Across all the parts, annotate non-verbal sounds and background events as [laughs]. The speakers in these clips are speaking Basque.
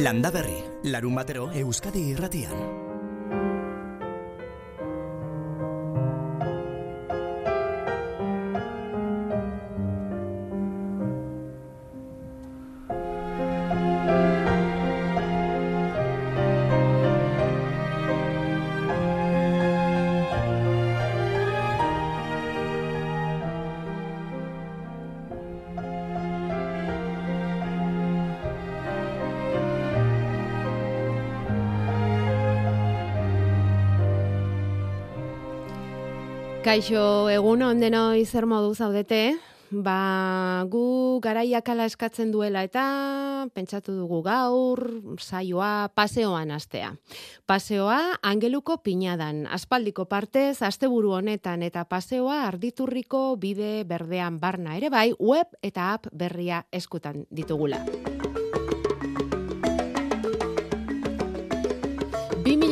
Landa Berri, larun batero Euskadi irratian. Kaixo, egun ondeno izer modu zaudete, ba, gu garaiak ala eskatzen duela eta pentsatu dugu gaur, saioa, paseoan astea. Paseoa, angeluko pinadan, aspaldiko partez, asteburu honetan eta paseoa arditurriko bide berdean barna ere bai, web eta app berria eskutan ditugula.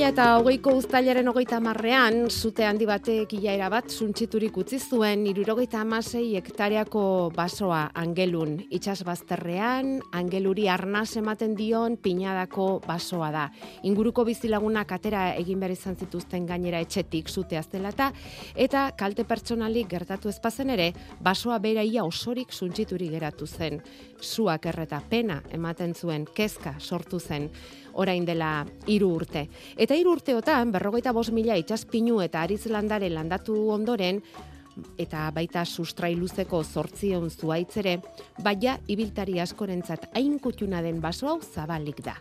2000 eta hogeiko uztailaren hogeita marrean, zute handi batek ilaera bat suntsiturik utzi zuen, irurogeita amasei hektareako basoa angelun. Itxas bazterrean, angeluri arnaz ematen dion pinadako basoa da. Inguruko bizilagunak atera egin behar izan zituzten gainera etxetik zute aztelata, eta kalte pertsonalik gertatu ezpazen ere, basoa beraia osorik suntsiturik geratu zen. Zuak erreta pena ematen zuen, kezka sortu zen orain dela hiru urte. Eta hiru urteotan, berrogeita bos mila itxaspinu eta ariz landare landatu ondoren, eta baita sustrailuzeko zortzion zuaitzere, baina ibiltari askorentzat hain kutxuna den baso hau zabalik da.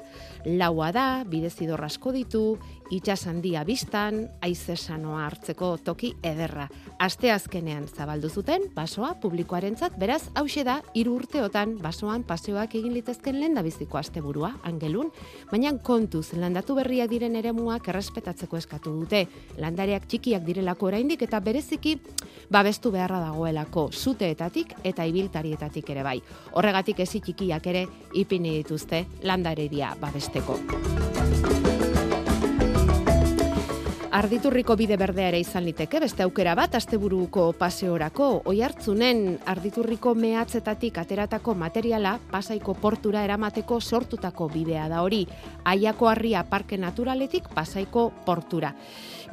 Laua da, bidezidor asko ditu, itxas handia biztan, aizesanoa hartzeko toki ederra. Aste azkenean zabaldu zuten, basoa publikoarentzat, beraz, hause da, hiru urteotan basoan paseoak egin litezken lehen da biziko asteburua, angelun, baina kontuz landatu berria diren eremuak errespetatzeko eskatu dute, landareak txikiak direlako oraindik eta bereziki babestu beharra dagoelako zuteetatik eta ibiltarietatik ere bai. Horregatik ezi txikiak ere ipini dituzte landareria babesteko. Arditurriko bide berdea ere izan liteke, beste aukera bat, asteburuko paseorako, oi hartzunen arditurriko mehatzetatik ateratako materiala pasaiko portura eramateko sortutako bidea da hori, aiako harria parke naturaletik pasaiko portura.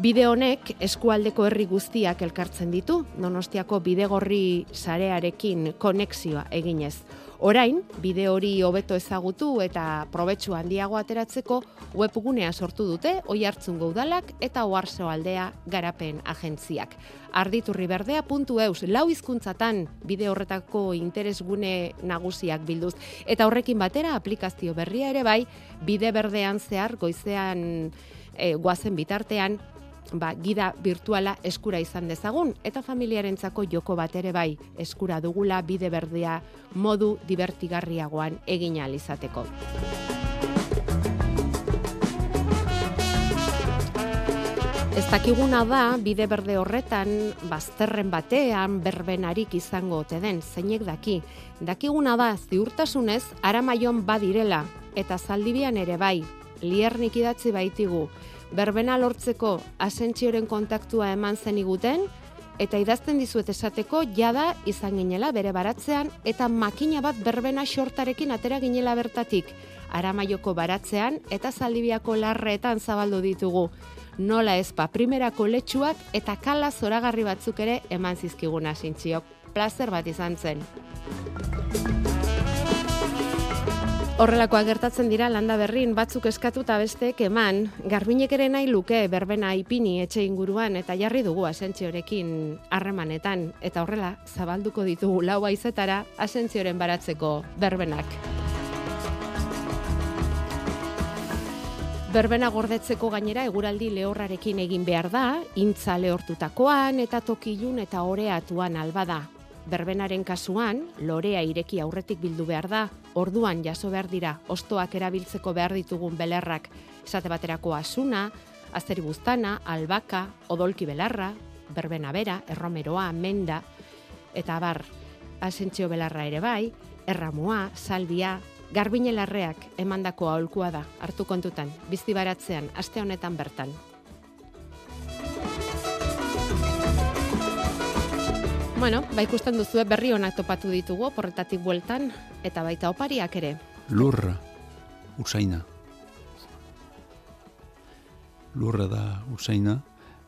Bide honek eskualdeko herri guztiak elkartzen ditu, donostiako bidegorri sarearekin konexioa eginez. Orain, bide hori hobeto ezagutu eta probetxu handiago ateratzeko webgunea sortu dute oi hartzun gaudalak eta oarzo aldea garapen agentziak. Arditurriberdea.eus lau hizkuntzatan bide horretako interesgune nagusiak bilduz. Eta horrekin batera aplikazio berria ere bai, bide berdean zehar goizean e, guazen bitartean ba, gida virtuala eskura izan dezagun eta familiarentzako joko bat ere bai eskura dugula bide berdea modu divertigarriagoan egin izateko. Ez dakiguna da, bide berde horretan, bazterren batean, berbenarik izango ote den, zeinek daki. Dakiguna da, ziurtasunez, aramaion badirela, eta zaldibian ere bai, liernik idatzi baitigu, berbena lortzeko asentzioren kontaktua eman zen iguten, eta idazten dizuet esateko jada izan ginela bere baratzean, eta makina bat berbena xortarekin atera ginela bertatik, aramaioko baratzean eta zaldibiako larreetan zabaldu ditugu. Nola ezpa, primerako letxuak eta kala zoragarri batzuk ere eman zizkiguna sintziok. Plazer bat izan zen. Horrelakoa gertatzen dira landa berrin batzuk eskatu eta besteek eman, garbinek ere nahi luke berbena ipini etxe inguruan eta jarri dugu asentziorekin harremanetan. Eta horrela zabalduko ditugu lau aizetara asentzioren baratzeko berbenak. Berbena gordetzeko gainera eguraldi lehorrarekin egin behar da, intza lehortutakoan eta tokilun eta oreatuan albada berbenaren kasuan, lorea ireki aurretik bildu behar da, orduan jaso behar dira, ostoak erabiltzeko behar ditugun belerrak, esate baterako asuna, azeri buztana, albaka, odolki belarra, berbena bera, erromeroa, menda, eta bar, asentzio belarra ere bai, erramua, salbia, garbinelarreak emandako aholkua da, hartu kontutan, bizti baratzean, aste honetan bertan. Bueno, ba ikusten duzu berri onak topatu ditugu porretatik bueltan eta baita opariak ere. Lurra. usaina. Lurra da usaina,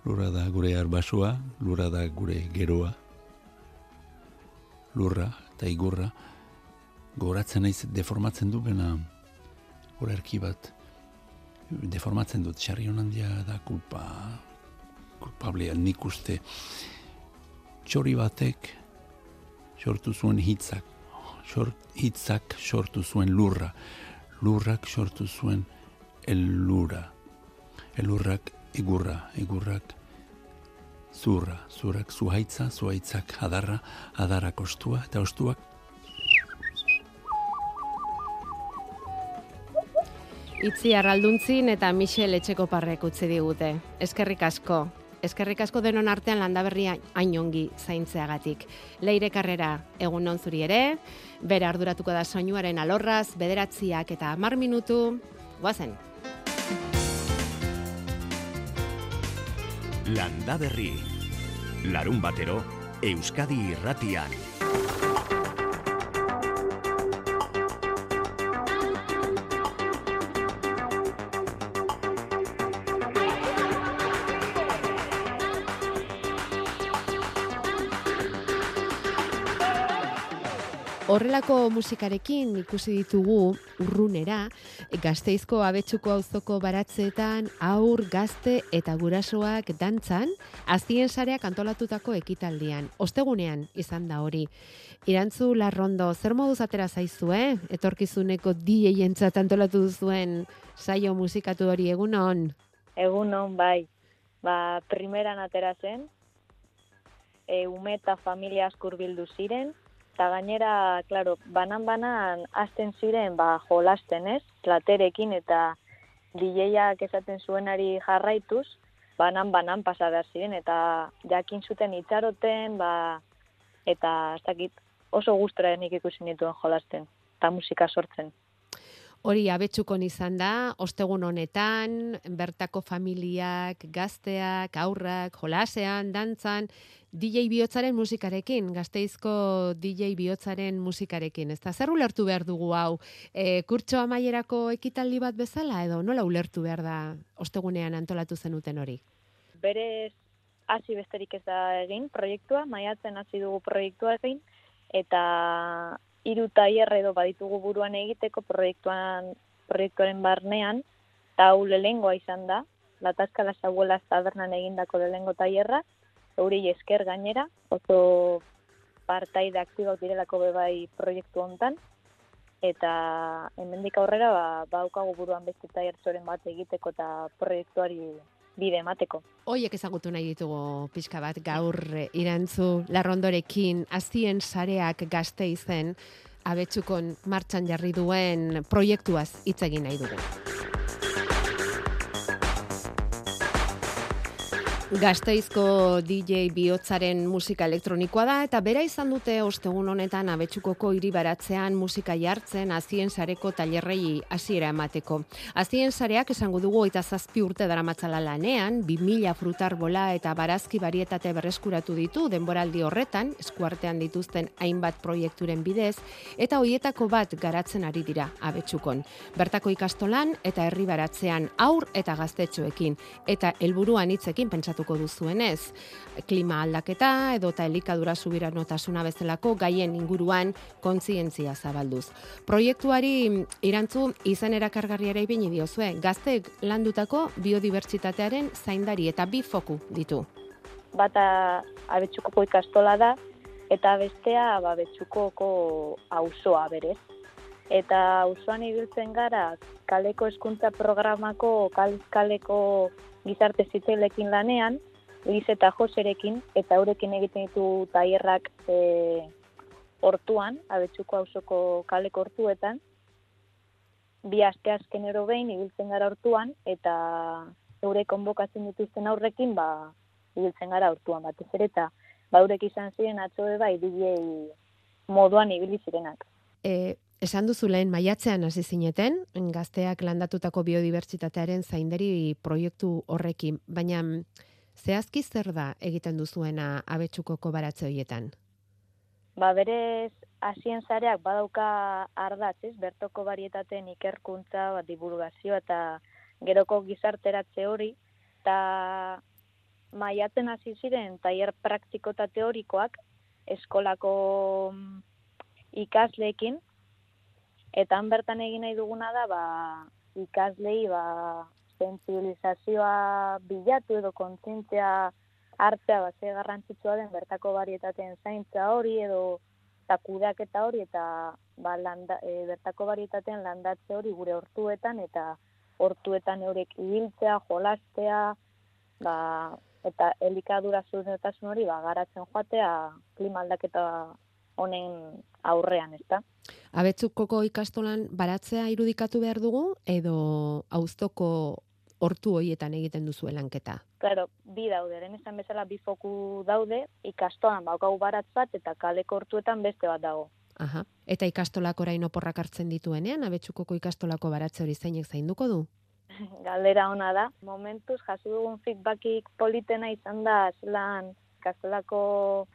lurra da gure arbasua, lurra da gure geroa. Lurra eta igurra, goratzen naiz deformatzen du bena horarki bat deformatzen dut, xarri handia da kulpa, kulpablea nik uste txori batek sortu zuen hitzak, hitzak sortu zuen lurra, lurrak sortu zuen elura, elurrak igurra, igurrak zurra, zurrak zuhaitza, zuhaitzak adarra, adarrak ostua, eta ostuak. Itzi arralduntzin eta Michel etxeko parrek utzi digute. Eskerrik asko. Eskerrik asko denon artean landaberria ainongi zaintzeagatik. Leire karrera egun non zuri ere, bere arduratuko da soinuaren alorraz, bederatziak eta mar minutu, guazen. Landaberri, larun batero, Euskadi irratian. Horrelako musikarekin ikusi ditugu urrunera, gazteizko abetsuko auzoko baratzeetan aur, gazte eta gurasoak dantzan, azien sareak antolatutako ekitaldian. Ostegunean izan da hori. Irantzu Larrondo, zer moduz atera zaizu, eh? Etorkizuneko dieientzat antolatu duzuen saio musikatu hori egunon? Egunon, bai. Ba, primeran atera zen, e, ume eta familia askur bildu ziren, eta gainera, claro, banan-banan hasten ziren ba, jolasten ez, platerekin eta DJak esaten zuenari jarraituz, banan-banan pasa behar ziren, eta jakin zuten itxaroten, ba, eta ez dakit oso guztra ikusi nituen jolasten, eta musika sortzen. Hori abetsukon izan da, ostegun honetan, bertako familiak, gazteak, aurrak, jolasean, dantzan, DJ bihotzaren musikarekin, gazteizko DJ bihotzaren musikarekin. Ez da, zer ulertu behar dugu hau? E, kurtso amaierako ekitaldi bat bezala edo nola ulertu behar da ostegunean antolatu zenuten hori? Berez, hasi besterik ez da egin proiektua, maiatzen hasi dugu proiektua egin, eta hiru taier edo baditugu buruan egiteko proiektuan proiektuaren barnean, eta hau lehengoa izan da, Latazka las abuelas tabernan egindako lehengo taierra, euri esker gainera, oso partaide aktibak direlako bebai proiektu hontan. Eta hemendik aurrera ba baukago buruan beste taiertzoren bat egiteko eta proiektuari bide emateko. Hoiek ezagutu nahi ditugu pixka bat gaur irantzu larrondorekin azien sareak gazte izen abetsukon martxan jarri duen proiektuaz hitz egin nahi dugu. Gazteizko DJ bihotzaren musika elektronikoa da eta bera izan dute ostegun honetan abetsukoko hiri baratzean musika jartzen azien sareko tailerrei hasiera emateko. Azien sareak esango dugu eta zazpi urte dara matzala lanean, 2000 frutar bola eta barazki barietate berreskuratu ditu denboraldi horretan, eskuartean dituzten hainbat proiekturen bidez, eta hoietako bat garatzen ari dira abetsukon. Bertako ikastolan eta herri baratzean aur eta gaztetxoekin, eta helburuan hitzekin pentsatu pentsatuko duzuenez. Klima aldaketa edo eta elikadura subira notasuna bezalako gaien inguruan kontzientzia zabalduz. Proiektuari irantzu izan erakargarri ere ibini diozue, gaztek landutako biodibertsitatearen zaindari eta bi foku ditu. Bata abetsukoko ikastola da, eta bestea ba, abetsukoko auzoa berez. Eta auzoan ibiltzen gara, kaleko eskuntza programako, kaleko gizarte zitzelekin lanean, Liz eta Joserekin, eta eurekin egiten ditu taierrak e, hortuan, abetsuko hausoko kaleko hortuetan, bi aste azken ero behin, ibiltzen gara hortuan, eta eure konbokatzen dituzten aurrekin, ba, ibiltzen gara hortuan batez ere, eta ba, izan ziren atzoe bai, DJ moduan ibili zirenak. E, Esan duzu lehen maiatzean hasi zineten, gazteak landatutako biodibertsitatearen zainderi proiektu horrekin, baina zehazki zer da egiten duzuena abetsuko kobaratze horietan? ba berez hasien zareak badauka ardatz, ez? Bertoko barietateen ikerkuntza, ba, divulgazio eta geroko gizarteratze hori eta maiatzen hasi ziren tailer praktiko eta teorikoak eskolako mm, ikasleekin eta han bertan egin nahi duguna da ba ikaslei ba sensibilizazioa bilatu edo kontzientzia hartzea ba ze garrantzitsua den bertako barietateen zaintza hori edo eta hori eta ba, landa, e, bertako barietateen landatze hori gure hortuetan eta hortuetan eurek ibiltzea, jolastea, ba, eta elikadura zuretasun hori ba, garatzen joatea klima aldaketa honen aurrean, ezta? Abetzukoko ikastolan baratzea irudikatu behar dugu edo auztoko hortu hoietan egiten duzu lanketa? Claro, bi daude, den esan bezala bi foku daude, ikastolan baukau baratz bat eta kaleko hortuetan beste bat dago. Aha. Eta ikastolak orain oporrak hartzen dituenean, abetsukoko ikastolako baratze hori zeinek zainduko du? [laughs] Galdera ona da. Momentuz, jasu dugun feedbackik politena izan da, zelan ikastolako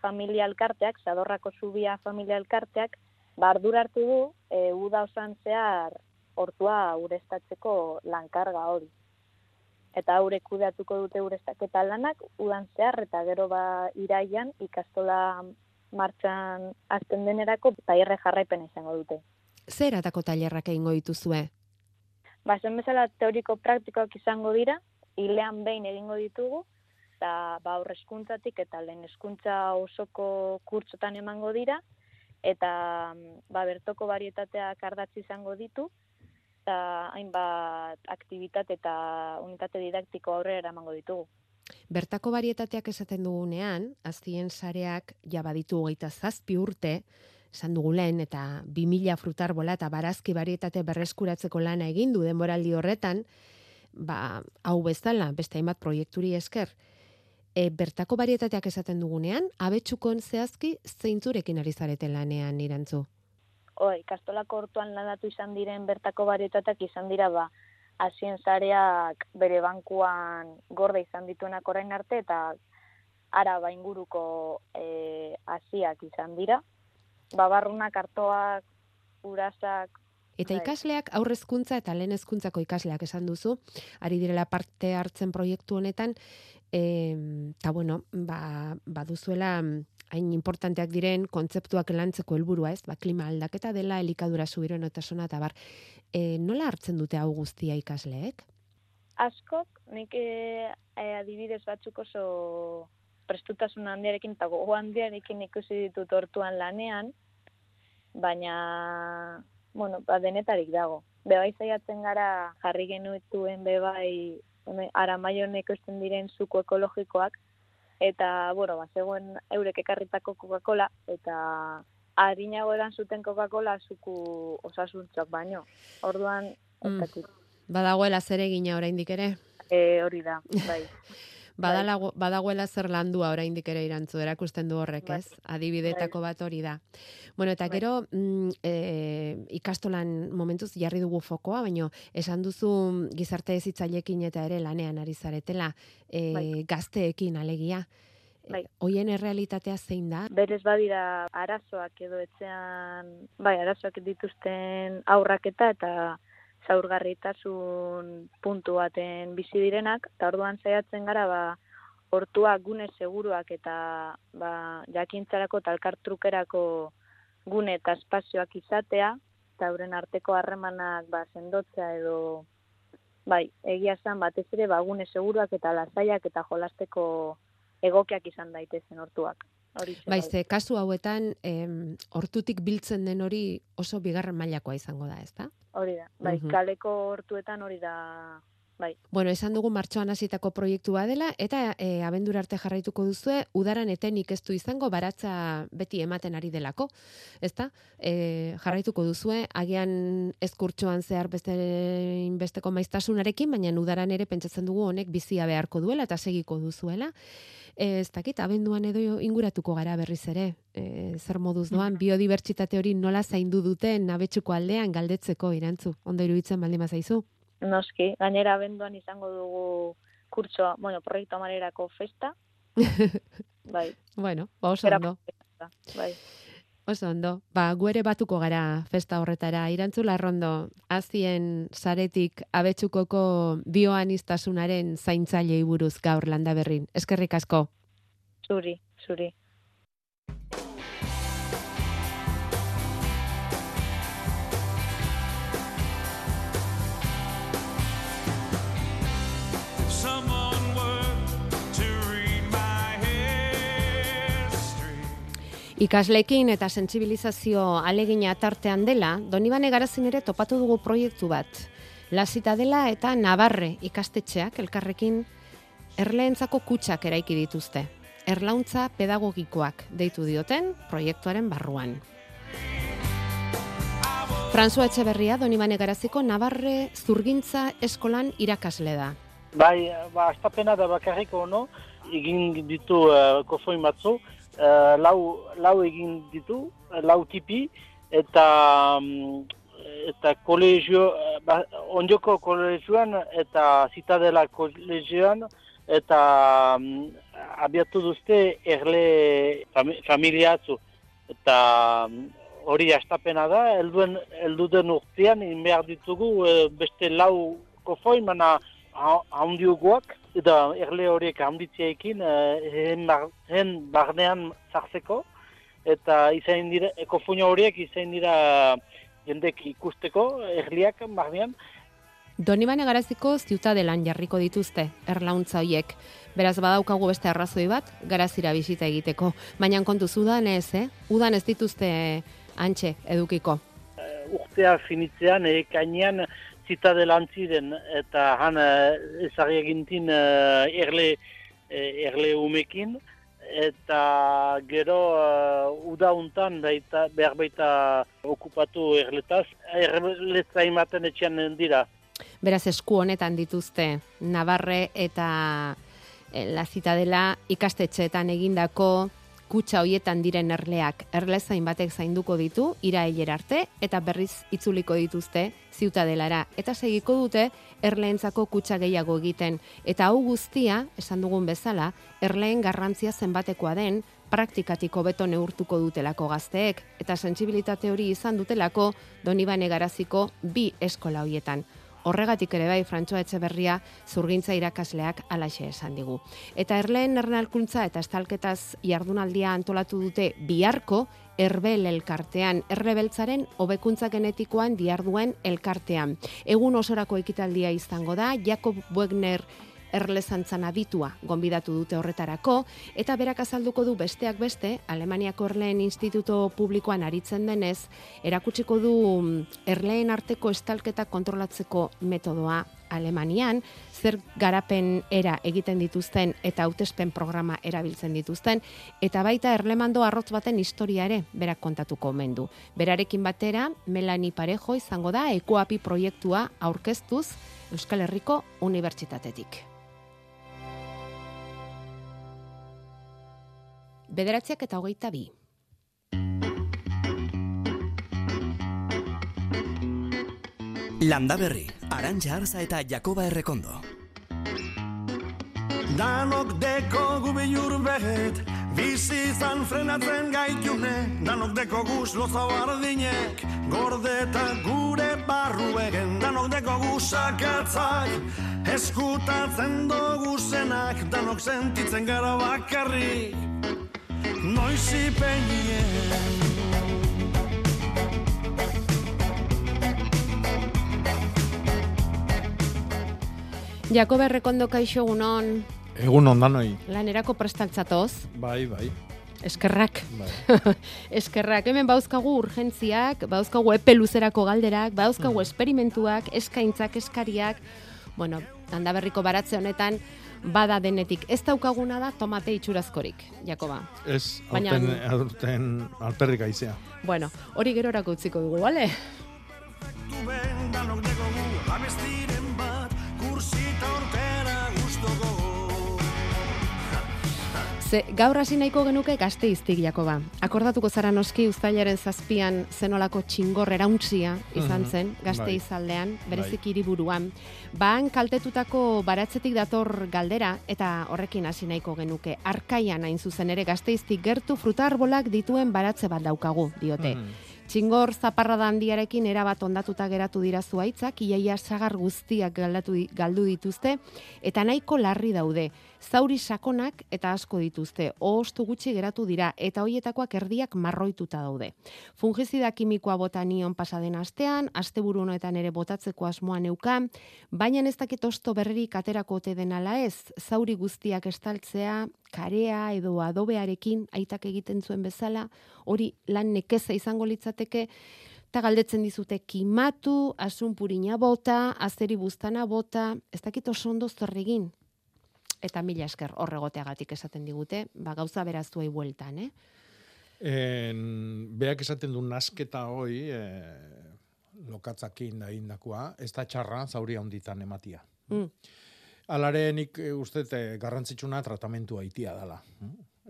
familia elkarteak, zadorrako zubia familia elkarteak, bardur hartu du, e, uda osan zehar hortua urestatzeko lankarga hori eta haure kudeatuko dute ureztaketa lanak, udan zehar eta gero ba iraian ikastola martxan azten denerako tailerre jarraipen izango dute. Zer atako tailerrak egingo dituzue? Ba, zen bezala teoriko praktikoak izango dira, hilean behin egingo ditugu, eta ba, aurrezkuntzatik eta lehen eskuntza osoko kurtsotan emango dira, eta ba, bertoko barietateak ardatzi izango ditu, eta hainbat aktivitate eta unitate didaktiko aurrera eramango ditugu. Bertako barietateak esaten dugunean, azien sareak ja baditu hogeita zazpi urte, esan dugu lehen, eta bi mila frutar bola eta barazki barietate berreskuratzeko lana egin du denboraldi horretan, ba, hau bezala, beste hainbat proiekturi esker, e, bertako barietateak esaten dugunean, abetsukon zehazki zeintzurekin ari zareten lanean irantzu? oi, kastolako hortuan landatu izan diren bertako barietatak izan dira ba, hasien zareak bere bankuan gorde izan dituenak orain arte eta ara ba inguruko e, asiak izan dira. Babarrunak, artoak, urasak, Eta bai. ikasleak aurrezkuntza eta lehen hezkuntzako ikasleak esan duzu, ari direla parte hartzen proiektu honetan, eta bueno, ba, baduzuela hain importanteak diren kontzeptuak lantzeko helburua, ez? Ba, klima aldaketa dela elikadura subironotasuna eta bar. E, nola hartzen dute hau guztia ikasleek? Askok, nik e, adibidez batzuk oso prestutasun handiarekin eta gogo handiarekin ikusi ditut hortuan lanean, baina, bueno, ba, denetarik dago. Bebai zaiatzen gara jarri genutuen bebai ara maioneko esten diren zuko ekologikoak, eta, bueno, ba, zegoen eurek ekarritako Coca-Cola, eta harinago edan zuten Coca-Cola zuku osasuntzak baino. Orduan, mm. Badagoela zer egina oraindik ere? E, hori da, bai. [laughs] Badalago, badagoela zer landua oraindik ere irantzu erakusten du horrek, bai. ez? Adibidetako bai. bat hori da. Bueno, eta bai. gero mm, e, ikastolan momentuz jarri dugu fokoa, baino esan duzu gizarte ezitzailekin eta ere lanean ari zaretela e, gazteekin alegia. Bai. Hoien errealitatea zein da? Berez badira arazoak edo etzean, bai, arazoak dituzten aurrak eta eta zaurgarritasun puntu baten bizi direnak, eta orduan zaiatzen gara, ba, hortuak gune seguruak eta ba, jakintzarako talkartrukerako gune eta espazioak izatea, eta euren arteko harremanak ba, sendotzea edo bai, egia zen batez ere ba, gune seguruak eta lasaiak eta jolasteko egokiak izan daitezen hortuak. Baize, kasu hauetan, em, hortutik biltzen den hori oso bigarren mailakoa izango da, ez da? Hori da, bai, kaleko hortuetan hori da bai. Bueno, esan dugu martxoan hasitako proiektua dela eta e, abendura arte jarraituko duzue udaran etenik ez du izango baratza beti ematen ari delako, ezta? E, jarraituko duzue agian ezkurtxoan zehar beste inbesteko maiztasunarekin, baina udaran ere pentsatzen dugu honek bizia beharko duela eta segiko duzuela. E, ez dakit, abenduan edo inguratuko gara berriz ere, e, zer moduz doan, mm. biodibertsitate hori nola zaindu duten nabetsuko aldean galdetzeko irantzu, ondo iruditzen baldin zaizu? Noski, gainera abenduan izango dugu kurtsoa, bueno, proiektu amarerako festa. [laughs] bai. Bueno, ba oso ondo. Bai. Oso ondo, ba, gu ere batuko gara festa horretara. Irantzula rondo, azien saretik abetsukoko bioanistasunaren zaintzailei buruz gaur landa berrin. Eskerrik asko. Zuri, zuri. Ikaslekin eta sentsibilizazio alegina tartean dela, Donibane Garazin ere topatu dugu proiektu bat. La Citadela eta Navarre ikastetxeak elkarrekin erleentzako kutsak eraiki dituzte. Erlauntza pedagogikoak deitu dioten proiektuaren barruan. François Etxeberria, Donibane Garaziko Navarre zurgintza eskolan irakasle da. Bai, ba, astapena da bakarriko ono, egin ditu uh, kofoin batzu, uh, lau, lau egin ditu, uh, lau tipi, eta mm, eta kolegio, uh, ba, ondioko kolegioan eta zitadela kolegioan, eta um, abiatu duzte erle fami, familiatzu. Eta mm, hori astapena da, helduen helduden urtean, behar ditugu eh, beste lau kofoin, mana ha- handiugoak, eta erle horiek handitzeekin hen, bar- hen barnean sartzeko, eta izain dira, ekofuño horiek izain dira jendek ikusteko, erliak barnean, Donibane Garaziko ziutadelan jarriko dituzte erlauntza hoiek. Beraz badaukagu beste arrazoi bat, garazira bisita egiteko. Baina kontu udan ez, eh? Udan ez dituzte antxe edukiko. urtea finitzean, ekainean zitadelan ziren, eta han eh, ezagri egintin eh, erle, eh, erle umekin, eta gero uh, uda untan baita, behar baita okupatu erletaz, erletza imaten etxean dira. Beraz esku honetan dituzte Navarre eta La Citadela ikastetxeetan egindako kutsa hoietan diren erleak erlezain batek zainduko ditu irailera arte eta berriz itzuliko dituzte ziutadelara. Eta segiko dute erleentzako kutsa gehiago egiten. Eta hau guztia esan dugun bezala erleen garrantzia zenbatekoa den praktikatik hobeto neurtuko dutelako gazteek. Eta sentsibilitate hori izan dutelako Donibane Garaziko bi eskola hoietan. Horregatik ere bai Frantsoa Etxeberria zurgintza irakasleak alaxe esan digu. Eta erleen ernalkuntza eta estalketaz jardunaldia antolatu dute biharko Erbel elkartean, errebeltzaren hobekuntza genetikoan diarduen elkartean. Egun osorako ekitaldia izango da, Jakob Wegner erlezantzan aditua gonbidatu dute horretarako, eta berak azalduko du besteak beste, Alemaniako Erleen Instituto Publikoan aritzen denez, erakutsiko du mm, erleen arteko estalketa kontrolatzeko metodoa Alemanian, zer garapen era egiten dituzten eta hautespen programa erabiltzen dituzten, eta baita erlemando arrotz baten historia ere berak kontatuko omen du. Berarekin batera, Melani Parejo izango da ekoapi proiektua aurkeztuz Euskal Herriko Unibertsitatetik. Bederatziak eta hogeita bi. Landa Berri, Arantxa Arza eta Jakoba Errekondo. Danok deko gubeiur behet, bizi izan frenatzen gaitune, danok deko guz loza bardinek, gorde eta gure barru egen, danok deko guzakatzai, eskutatzen dugu zenak, danok sentitzen gara bakarrik, noiz ipenien. Jakob Errekondo kaixo egunon, Egun ondanoi. lanerako prestaltzatoz, Bai, bai. eskerrak. bai. [laughs] Eskerrak, hemen bauzkagu urgentziak, bauzkagu epe luzerako galderak, bauzkagu esperimentuak, eskaintzak, eskariak, bueno, handaberriko baratze honetan, bada denetik. Ez daukaguna da tomate itxurazkorik, Jakoba. Ez, Baina- aurten, aurten alperrik aizea. Bueno, hori gerorako utziko dugu, bale? Ze gaur hasi nahiko genuke gazteiztik Jakoba. Akordatuko zara noski uztailaren zazpian zenolako txingor erauntzia izan Mhm. zen Bai. gazteizaldean, berezik hiriburuan. Ban kaltetutako baratzetik dator galdera eta horrekin hasi nahiko genuke. Arkaian hain zuzen ere gazteiztik gertu fruta arbolak dituen baratze bat daukagu, diote. Mhm. Txingor zaparrada handiarekin erabat ondatuta geratu dira zuaitzak, iaia sagar guztiak galdatu, galdu dituzte, eta nahiko larri daude. Zauri sakonak eta asko dituzte, ohostu gutxi geratu dira, eta hoietakoak erdiak marroituta daude. Fungizida kimikoa bota nion pasaden astean, asteburu honetan ere botatzeko asmoa neukan, baina ez dakit osto berririk aterako ote den ala ez, zauri guztiak estaltzea, karea edo adobearekin aitak egiten zuen bezala, hori lan nekeza izango litzateke, eta galdetzen dizute kimatu, asun purina bota, azeri buztana bota, ez dakit oso ondo zer egin. Eta mila esker horregoteagatik esaten digute, ba gauza beraztuei bueltan, eh? En, beak esaten du nasketa hoi, e, lokatzakin da indakoa, ez da txarra zauri handitan ematia. Mm. Alare nik e, uste e, garrantzitsuna tratamentu haitia dela.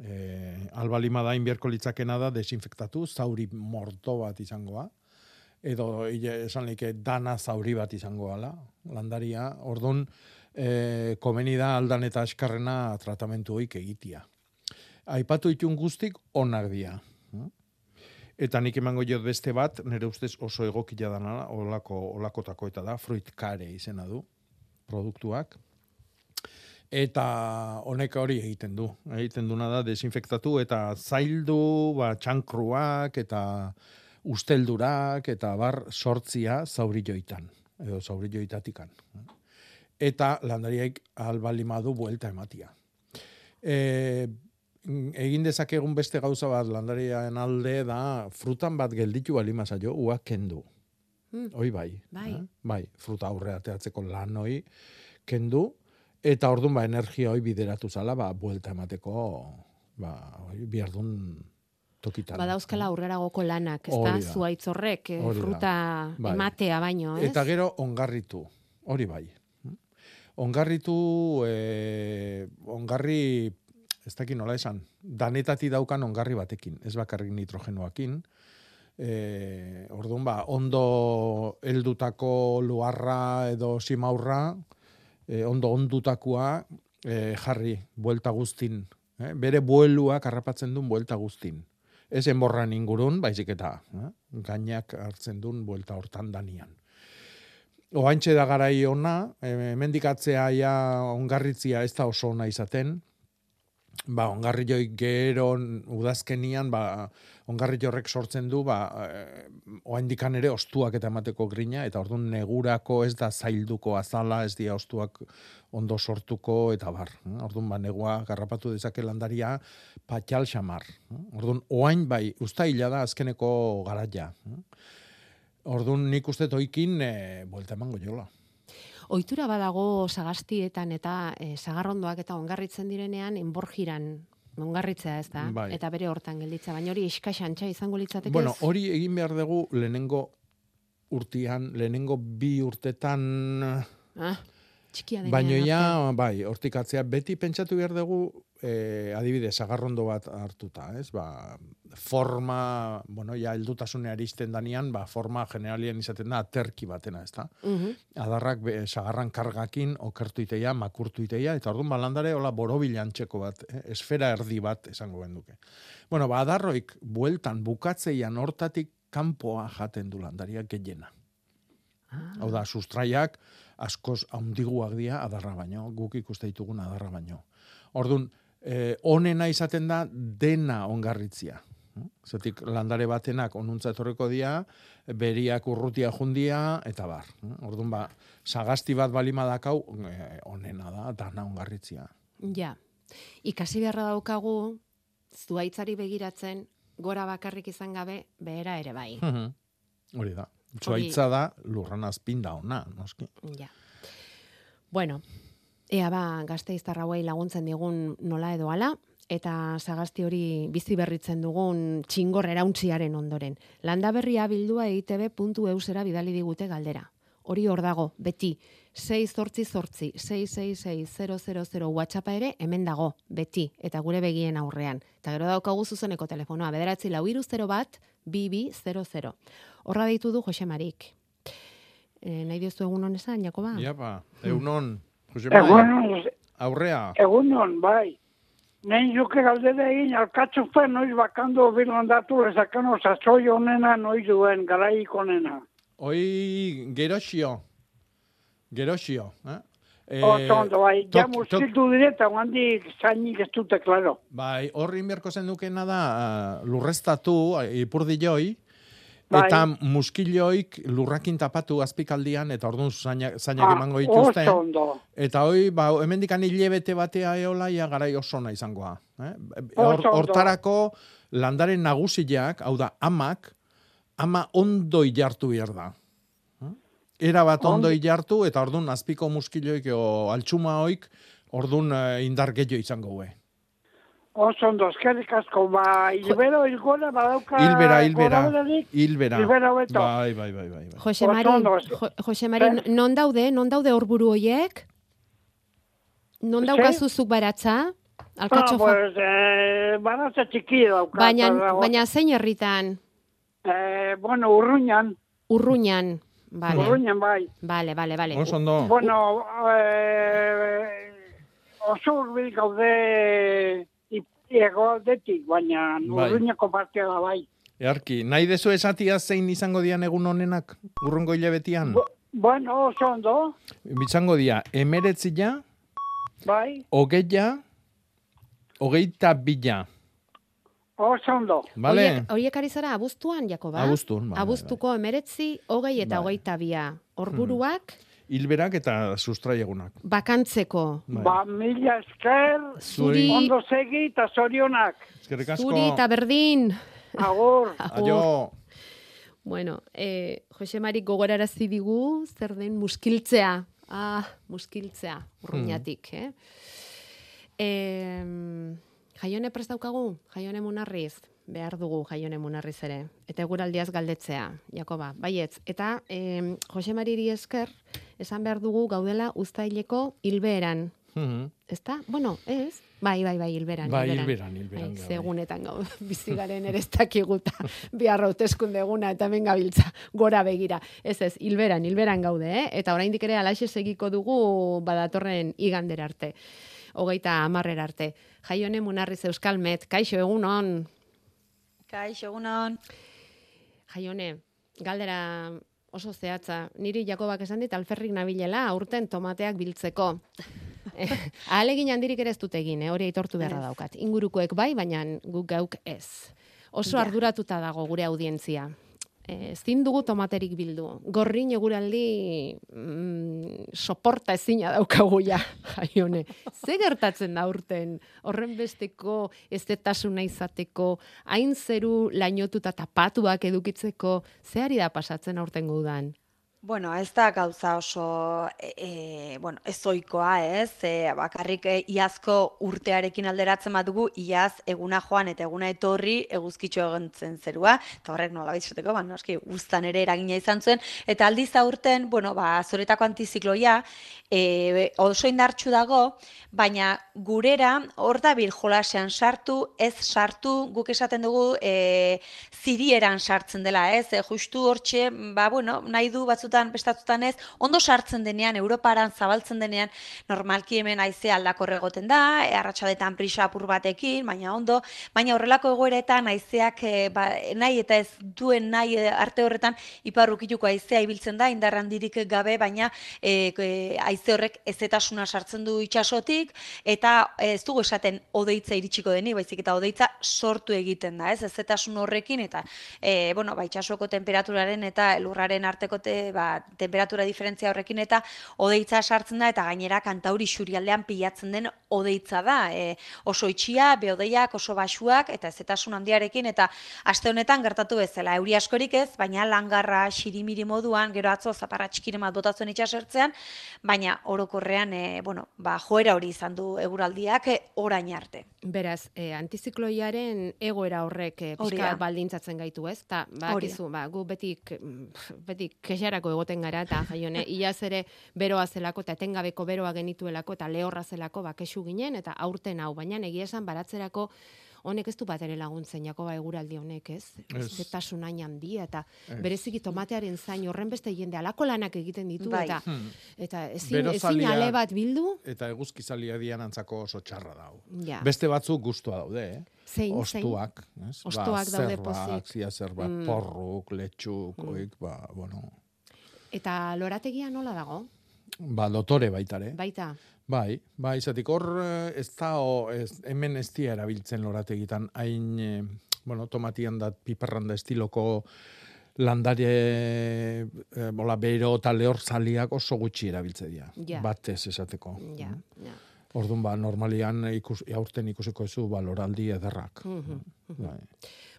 E, albalima da inbierko litzakena da desinfektatu, zauri morto bat izangoa, edo esan like, dana zauri bat izango ala, landaria, ordun e, komeni da aldan eta eskarrena tratamentu hoik egitia. Aipatu itun guztik onak dira. Eta nik emango jo beste bat, nire ustez oso egokila dana, olako, olakotako eta da, fruit kare izena du, produktuak. Eta honek hori egiten du. Egiten duna da desinfektatu eta zaildu, ba, txankruak eta usteldurak eta bar sortzia zauri joitan, edo zauri joitatikan. Eta landariaik albalima du buelta ematia. E, egin dezakegun beste gauza bat landariaen alde da frutan bat gelditu balima zaio, uak kendu. Mm. Hoi bai. Bai. eh? Bai, fruta aurre ateatzeko lan hoi kendu, eta orduan ba energia hoi bideratu zala, ba, buelta emateko, ba, hoi, bihardun tokitan. Badauzkala aurreragoko lanak, ez da, zuaitz horrek, eh, fruta Bai. ematea baino, ez? Eta gero ongarritu, hori bai. Ongarritu, eh, ongarri, ez dakit nola esan, danetati daukan ongarri batekin, ez bakarrik nitrogenoakin. Eh, orduan ba, ondo heldutako luarra edo simaurra, eh, ondo ondutakoa eh, jarri, buelta guztin. Eh? Bere bueluak harrapatzen duen buelta guztin. Ez enborran ingurun, baizik eta eh? gainak hartzen duen buelta hortan danian. Oantxe da garai ona, eh, mendikatzea ja ongarritzia ez da oso ona izaten, ba, ongarri joi gero udazkenian, ba, ongarri horrek sortzen du, ba, eh, oaindikan ere ostuak eta emateko grina, eta orduan negurako ez da zailduko azala, ez dia ostuak ondo sortuko, eta bar. eh? Orduan, ba, negua garrapatu dezake landaria patxal xamar. eh? Orduan, oain bai, usta da azkeneko garaia. eh? Orduan, nik uste toikin, e, buelta emango jola. Ohitura badago sagastietan eta e, sagarrondoak eta ongarritzen direnean enborjiran ongarritzea ez da, Bai. eta bere hortan gelditza, baina hori iskaxantxa izango litzateke Bueno, hori egin behar dugu lehenengo urtian, lehenengo bi urtetan, Ah, txikia denean. baino arte. ja, bai, hortikatzea, beti pentsatu behar dugu, eh, adibidez, sagarrondo bat hartuta, ez? Ba, forma, bueno, ja, heldutasunea aristen danian, ba, forma generalian izaten da, aterki batena, ez da? Mhm. adarrak be, sagarran kargakin okertu iteia, makurtu iteia, eta orduan balandare hola borobilantxeko bat, eh, esfera erdi bat esango genduke. Bueno, ba, adarroik bueltan bukatzeian hortatik kanpoa jaten du landaria gehiena. Ah, Hau da, sustraiak askoz haundiguak dira adarra baino, guk ikuste ditugun adarra baino. Orduan, eh, onena izaten da dena ongarritzia. Zetik landare batenak onuntza etorreko dia, beriak urrutia jundia, eta bar. Orduan ba, sagasti bat balima dakau, eh, onena da, dana ongarritzia. Ja. Ikasi beharra daukagu, zuaitzari begiratzen, gora bakarrik izan gabe, behera ere bai. Hori da. Txoaitza da, lurran azpinda ona, noski. Ja. Bueno, ea ba, gazte hauei laguntzen digun nola edo ala, eta sagasti hori bizi berritzen dugun txingor erauntziaren ondoren. Landa berria bildua E eitb.eusera bidali digute galdera. hori hor dago, beti. 6 zortzi zortzi, 666 WhatsAppa ere hemen dago, beti, eta gure begien aurrean. Eta gero daukagu zuzeneko telefonoa, bederatzi lau iru 0 bat, bibi 00. Horra deitu du Jose Marik. E, nahi diozu egun honesan, Jakoba? Iapa, eunon, Jose Mari, Egun, aurrea. egun hon, bai. Nein juke galdera egin, alkatzu fen noiz bakando bilandatu lezakano sasoi honena noiz duen, garaik honena. Hoi geroxio. Geroxio. Eh? Eh, ondo, bai, ja muskiltu direta, handik zainik ez dute, klaro. Bai, horri inberko zen dukena da ah, lurreztatu ah, ipurdi joi, Bai. eta muskilioik lurrakin tapatu azpikaldian, eta orduan zainak, zainak Ah, emango dituzte. Eta hoi, ba, hemendikan hilebete batea eola, ja garai oso ona izangoa. Eh? Ondo. hortarako landaren nagusiak, hau da, amak, ama ondo jartu behar da. Eh? Era bat ondo jartu, eta orduan azpiko muskilioik o altxuma hoik, orduan eh, indar gehiago izango hue. Oso ondo, eskerrik asko, ba, hilbero, hilgora, badauka... Hilbera, hilbera, hilbera. Hilbera hobeto. Bai, bai, bai, bai. bai. Jose Mari, ondo. Jo, Jose Mari, Zer? non daude, non daude horburu hoiek? Non Zer? daukazuzuk baratza? Ah, Alkatxofa. pues, eh, baratza txiki dauka. baina, baina zein herritan? Eh, bueno, urruñan, Urruñan. Vale, urruñan bai. vale, vale, vale. Oso ondo. Bueno, eh, oso urbil gaude ego aldetik, baina Bai. urruñako partea da bai. Earki, nahi dezu esatia zein izango dian egun honenak, urrungo hilabetian? Bu- Bueno, oso ondo, Bitzango dia, emeretzia, bai, hogeia, hogeita bila. oso ondo. Bale? Horiek, horiek ari zara abuztuan, Jakoba? Abuztun, bai, bai, Abuztuko emeretzi, hogei eta Bai. hogeita bia. Horburuak, Hilberak eta sustraiegunak. bakantzeko. Bai. Ba, mila esker, Zuri, ondo segi eta zorionak. Eskerrik asko. zuri eta berdin. Agur. [laughs] Agur. Aio. Bueno, eh, Jose Marik gogorarazi digu, zer den muskiltzea. Ah, muskiltzea, urruñatik, eh? E, jaione prest daukagu, jaione munarriz, behar dugu jaione munarriz ere. Eta eguraldiaz galdetzea, Jakoba, baietz. Eta e, Jose Mariri esker, esan behar dugu gaudela uztaileko hilbeeran. Mhm. Ezta? Bueno, ez? Bai, bai, bai, hilberan. Bai, hilberan, hilberan, Bai, segunetan gau, [laughs] bizi garen ere ez dakiguta, biharra hauteskunde eguna eta hemen gabiltza gora begira. Ez ez, hilberan, hilberan gaude, eh? Eta oraindik ere alaxe segiko dugu badatorren igander arte. Hogeita amarrer arte. Jaione Munarriz Euskalmet, kaixo egunon. Kaixo, egunon. Jaione, galdera oso zehatza. Niri Jakobak esan dit alferrik nabilela aurten tomateak biltzeko. [laughs] Ahalegin handirik ere ez dut egin, eh? hori aitortu beharra daukat. Ingurukoek bai, baina guk gauk ez. Oso Ja. arduratuta dago gure audientzia. Eh, ezin dugu tomaterik bildu. Gorrin eguraldi mm, soporta ezina daukagu ja, jaione. Ze gertatzen da urten horren besteko estetasuna izateko, hain zeru lainotuta tapatuak edukitzeko, ze ari da pasatzen aurten gudan? Bueno, ez da gauza oso, e, e, bueno, ez oikoa, ez? E, bakarrik e, iazko urtearekin alderatzen badugu, iaz eguna joan eta eguna etorri eguzkitxo egontzen zerua, eta horrek nola esateko, ba, noski, guztan ere eragina izan zuen, eta aldiz aurten, bueno, ba, zoretako antizikloia, e, oso indartxu dago, baina gurera hor dabil jolasean sartu, ez sartu, guk esaten dugu e, zirieran sartzen dela, ez? E, justu hortxe, ba, bueno, nahi du batzutan, bestatutan ez, ondo sartzen denean, Europaran zabaltzen denean, normalki hemen haize aldakor egoten da, e, arratsaldetan prisa apur batekin, baina ondo, baina horrelako egoeretan haizeak e, ba, nahi eta ez duen nahi e, arte horretan iparrukituko haizea ibiltzen da, indar handirik gabe, baina e, e, haize horrek ezetasuna sartzen du itsasotik eta ez dugu esaten odeitza iritsiko denik, baizik eta odeitza sortu egiten da, ez? Ezetasun horrekin eta e, bueno, ba, itsasoko temperaturaren eta lurraren arteko te, ba, temperatura diferentzia horrekin eta odeitza sartzen da eta gainera kantauri xurialdean pilatzen den odeitza da. E, oso itxia, beodeiak, oso basuak eta ezetasun handiarekin eta aste honetan gertatu bezala. Euri askorik ez, baina langarra xirimiri moduan, gero atzo zaparra txikire bat botatzen itxasertzean, baina orokorrean e, bueno, ba, joera hori izan du eguraldiak e, orain arte. Beraz, e, antizikloiaren egoera horrek e, pixka baldintzatzen gaitu, ez? Ta, ba, Hori kizu, ba, gu beti, beti kexarako egoten gara, eta jaione, [laughs] iaz ere beroa zelako, eta etengabeko beroa genituelako, eta lehorra zelako, ba, kexu ginen, eta aurten hau, baina egia esan baratzerako, honek ez du bat ere laguntzen, Jakoba eguraldi honek, ez? Ez. Zetasun hain handia, eta Ez. bereziki tomatearen zain horren beste jende alako lanak egiten ditu, Bai. eta, Hmm. eta ezin, ezin Berozalia- ale bat bildu, Eta eguzkizalia dian antzako oso txarra dau. ja. Beste batzuk gustua daude, eh? zein, zein. Ostuak, ez? Ostuak daude zerbak, pozik. zia zerbat, Mm. porruk, letxuk, oik, ba, bueno, Eta lorategia nola dago? ba, dotore baitare. Baita. Bai, bai, izatik hor eh, ez da, o, ez, hemen ez dira erabiltzen lorategitan, hain, eh, bueno, tomatian da, piperran da estiloko landare, eh, bola, bero eta lehor oso gutxi erabiltze dira. Ja. Batez esateko. Ja, ja. Orduan, ba, normalian ikus, aurten ikusiko ezu, ba, loraldi ederrak. Mhm, mhm. Bai.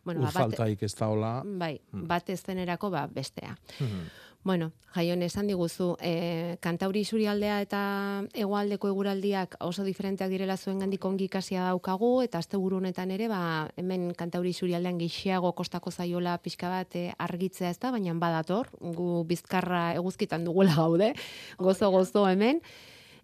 Bueno, ba, bate, Urfaltaik ez da hola. bai, Mm. bate zenerako ba, bestea. Mhm. Bueno, jaion esan diguzu, e, kantauri surialdea eta hegoaldeko eguraldiak oso diferenteak direla zuen gandik ongi ikasia daukagu, eta azte honetan ere, ba, hemen kantauri surialdean gehiago kostako zaiola pixka bat e, argitzea ez da, baina badator, gu bizkarra eguzkitan dugula gaude, gozo-gozo hemen,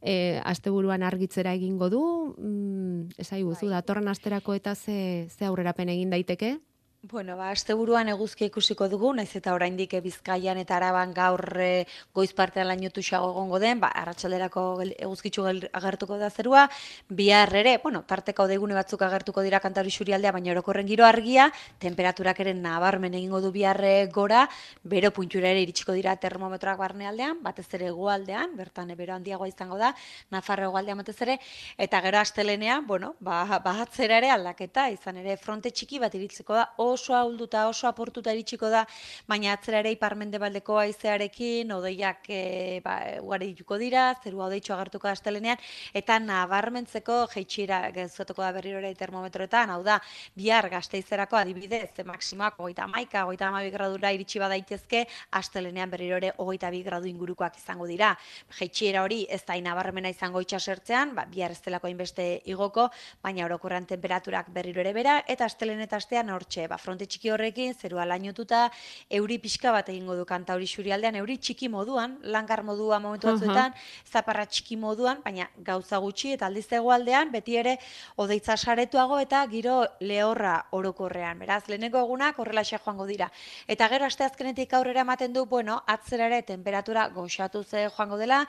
e, asteburuan argitzera egingo du, mm, esai guzu, datorren asterako eta ze, ze aurrerapen egin daiteke? Bueno, ba, asteburuan eguzkia ikusiko dugu, naiz eta oraindik Bizkaian eta Araban gaur eh, goiz partean lainotu xago egongo den, ba, arratsalderako eguzkitzu agertuko da zerua, bihar ere, bueno, tarteko deigune batzuk agertuko dira kantari surialdea, baina orokorren giro argia, temperaturak ere nabarmen egingo du bihar eh, gora, bero puntura ere iritsiko dira termometroak barnealdean, batez ere hegoaldean, bertan bero handiagoa izango da, Nafarro hegoaldean batez ere, eta gero astelenean, bueno, ba, bahatzera ere aldaketa, izan ere fronte txiki bat iritsiko da, oso ahulduta, oso aportuta iritsiko da, baina atzera ere iparmendebaldeko haizearekin, odeiak e, ba, ugarituko dira, zerua odeitxo agertuko da astelenean, eta nabarmentzeko jeitxira gezuetuko da berriro ere termometroetan, hau da, bihar gazteizerako adibidez, e, maksimoak hogeita maika, hogeita amabi gradura iritsi badaitezke, astelenean berriro ere hogeita bi gradu ingurukoak izango dira. Jeitxiera hori ez da nabarmena izango itxasertzean, ba, bihar ez delako hainbeste igoko, baina orokorrean temperaturak berriro ere bera, eta astelen eta astean hortxe, ba, fronte txiki horrekin, zerua lainotuta, euri pixka bat egingo du kantauri surialdean, euri txiki moduan, langar modua momentu batzuetan, zaparra txiki moduan, baina gauza gutxi eta aldiz hegoaldean beti ere odeitza saretuago eta giro lehorra orokorrean. Beraz, leheneko egunak horrelaxe joango dira. Eta gero asteazkenetik aurrera ematen du, bueno, atzera ere temperatura goxatu ze joango dela,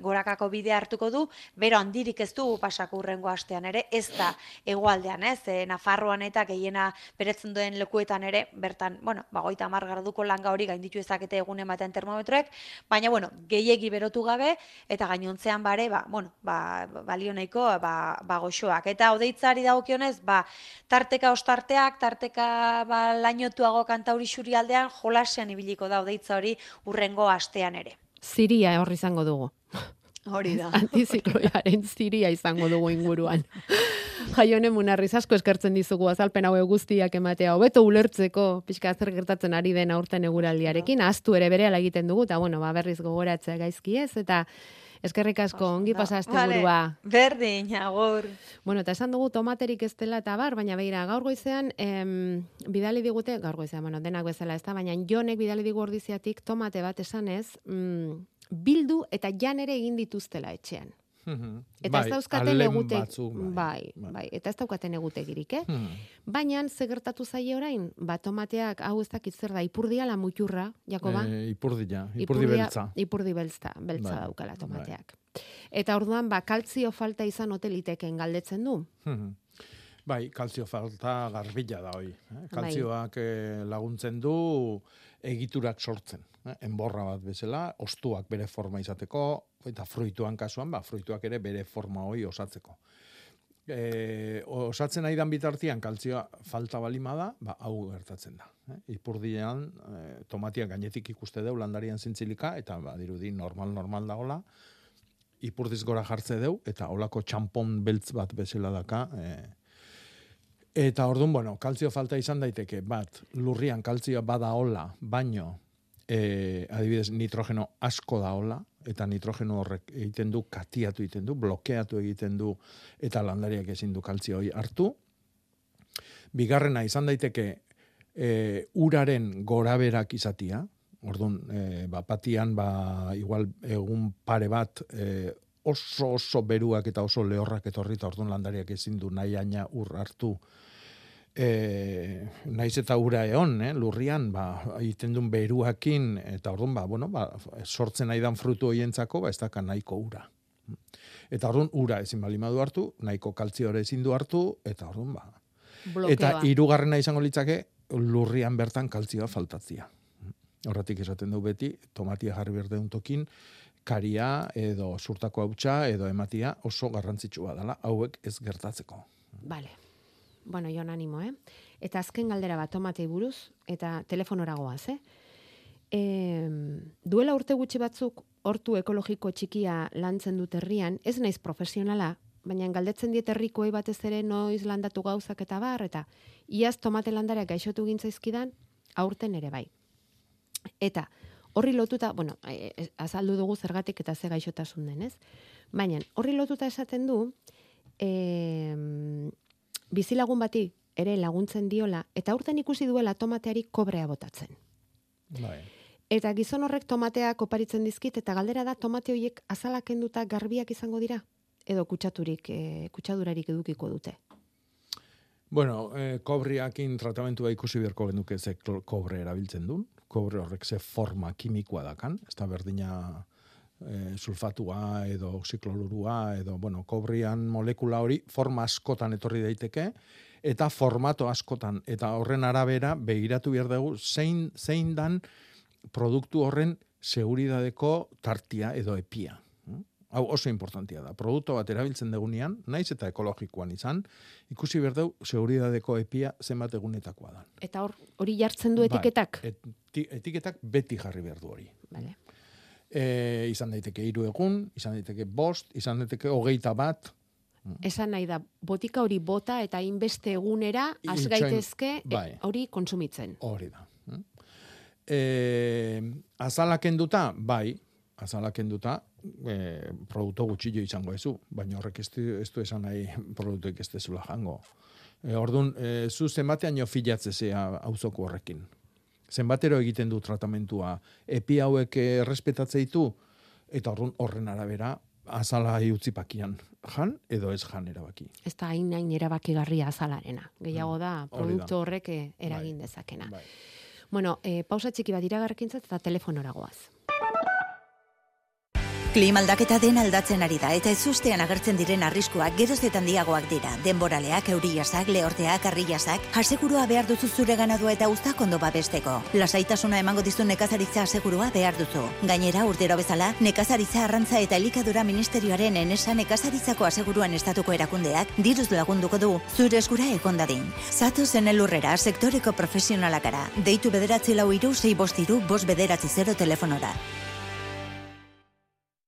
gorakako bidea hartuko du, bero handirik ez du pasako urrengo astean ere, ez da hegoaldean, ez, e, Nafarroan eta gehiena beretzen duen lekuetan ere, bertan, bueno, ba, goita amar graduko langa hori gainditu ezakete egunen batean termometroek, baina, bueno, gehiegi berotu gabe, eta gainontzean bare, ba, bueno, ba, balio nahiko, ba, ba goxoak. Eta odeitzari dagokionez, ba, tarteka ostarteak, tarteka ba, lainotuago kantauri xurialdean, jolasean ibiliko da odeitza hori urrengo astean ere. Ziria hor izango dugu. Hori da. [laughs] Antizikloiaren ziria izango dugu inguruan. [laughs] Jaione munarriz asko eskertzen dizugu azalpen hau guztiak ematea hobeto ulertzeko pixka zer gertatzen ari den aurten eguraldiarekin, ahaztu ere berehala egiten dugu, eta bueno, ba, berriz gogoratzea gaizki ez, eta eskerrik asko ongi pasa Vale, burua. Berdin, agur. Bueno, eta esan dugu tomaterik ez dela eta bar, baina beira, gaur goizean, em, bidali digute, gaur goizean, bueno, denak bezala ez da, baina jonek bidali digu ordiziatik tomate bat esanez, mm, bildu eta jan ere egin dituztela etxean. Eta ez dauzkaten egute, batzuk, bai, bai, eta ez daukaten egutegirik, eh? Hmm. Baina, ze gertatu zaie orain, ba, tomateak, hau ez dakit zer da, ipurdia la muturra, Jakoba? Eh, ipurdi ja, ipurdi Ipurdia- beltza. Ipurdi beltza, beltza Bai, daukala tomateak. Eta orduan, ba, kaltzio falta izan hoteliteken galdetzen du. Mhm. Bai, kalzio falta garbila da hoi. Eh? Bai. Kalzioak eh, laguntzen du egiturak sortzen. Eh? Enborra bat bezala, ostuak bere forma izateko, eta fruituan kasuan, ba, fruituak ere bere forma hoi osatzeko. E, osatzen aidan bitartian kalzioa falta balima da, ba, hau gertatzen da. Eh? Ipurdian, e, tomatiak gainetik ikuste deu landarian zintzilika, eta ba, dirudi normal-normal dagola, ipurdiz gora jartze deu, eta olako txampon beltz bat bezala daka, e, Eta orduan, bueno, kaltzio falta izan daiteke, bat, lurrian kaltzioa bada hola, baino, e, adibidez nitrogeno asko da hola, eta nitrogeno horrek egiten du, katiatu egiten du, blokeatu egiten du, eta landariak ezin du kaltzio hori hartu. Bigarrena izan daiteke e, uraren goraberak izatia, orduan, e, ba, patian, ba, igual egun pare bat, e, oso oso beruak eta oso lehorrak etorri, eta orduan landariak ezin du nahi aina ur hartu, e, naiz eta ura eon, eh, lurrian, ba, egiten duen beruakin, eta orduan, ba, bueno, ba, sortzen nahi dan frutu hoientzako, ba, ez daka nahiko ura. Eta orduan, ura ezin balimadu hartu, nahiko kaltziore ezin du hartu, eta orduan, ba. Blokeoa. Eta hirugarrena izango litzake, lurrian bertan kaltzioa faltatzia. Horretik esaten du beti, tomatia jarri berde tokin, karia edo surtako hautsa edo ematia oso garrantzitsua dela, hauek ez gertatzeko. Vale. Bueno, jon animo, eh? Eta azken galdera bat tomatei buruz, eta telefonora goaz, eh? E, duela urte gutxi batzuk, hortu ekologiko txikia lantzen dut herrian, ez naiz profesionala, baina galdetzen diet herrikoei batez ere noiz landatu gauzak eta bar, eta iaz tomate landareak gaixotu gintzaizkidan, aurten ere bai. Eta horri lotuta, bueno, e, e, azaldu dugu zergatik eta ze gaixotasun den, ez? Baina horri lotuta esaten du, e, bizilagun bati ere laguntzen diola, eta aurten ikusi duela tomateari kobrea botatzen. Bai. Eta gizon horrek tomateak oparitzen dizkit, eta galdera da tomate horiek azalak kenduta garbiak izango dira? Edo kutsaturik, e, kutsadurarik edukiko dute. Bueno, eh, kobriakin tratamentua ikusi beharko genuke ze kobre erabiltzen duen. Kobre horrek ze forma kimikoa dakan, ez da berdina eh, sulfatua edo oxiklorurua edo, bueno, kobrian molekula hori forma askotan etorri daiteke, eta formato askotan, eta horren arabera begiratu behar dugu zein, zein dan produktu horren seguridadeko tartia edo epia. Mm? Hau oso importantia da. Produktu bat erabiltzen degunean, naiz eta ekologikoan izan, ikusi behar dugu seguridadeko epia zenbat egunetakoa da. Eta hor, hori jartzen du etiketak? Bai, eti, etiketak beti jarri behar du hori. Vale. E, izan daiteke hiru egun, izan daiteke bost, izan daiteke hogeita bat, Esan nahi da, botika hori bota eta inbeste egunera, az Itxoin- gaitezke e, bai. hori kontsumitzen. hori da. Mm? E, azala kenduta, bai, azala kenduta, e, produktu gutxillo izango ezu, baina horrek ez du, ez du esan nahi produktuek ez dezula jango. E, orduan, e, zu zenbatean jo filatzezea auzoko horrekin. Zenbatero egiten du tratamentua, epi hauek errespetatzea ditu, eta orduan horren arabera, azala utzi pakian, jan edo ez jan erabaki. Ez da hain hain erabakigarria azalarena. Gehiago da, da. produktu horrek eh, eragin dezakena. Bai. Bueno, e, pausa txiki bat iragarkintzat eta telefonora goaz. Klima aldaketa den aldatzen ari da eta ezustean agertzen diren arriskuak geroz handiagoak dira. Denboraleak, euriasak, lehorteak, arriasak, asegurua behar duzu zure ganadua eta uztak ondo babesteko. Lasaitasuna emango dizu nekazaritza asegurua behar duzu. Gainera, urtero bezala, nekazaritza arrantza eta elikadura ministerioaren enesa nekazaritzako aseguruan estatuko erakundeak diruz lagunduko du zure eskura ekondadin. Zato zen elurrera sektoreko profesionalakara. Deitu bederatzi lau iru, sei bostiru, bost bederatzi zero telefonora.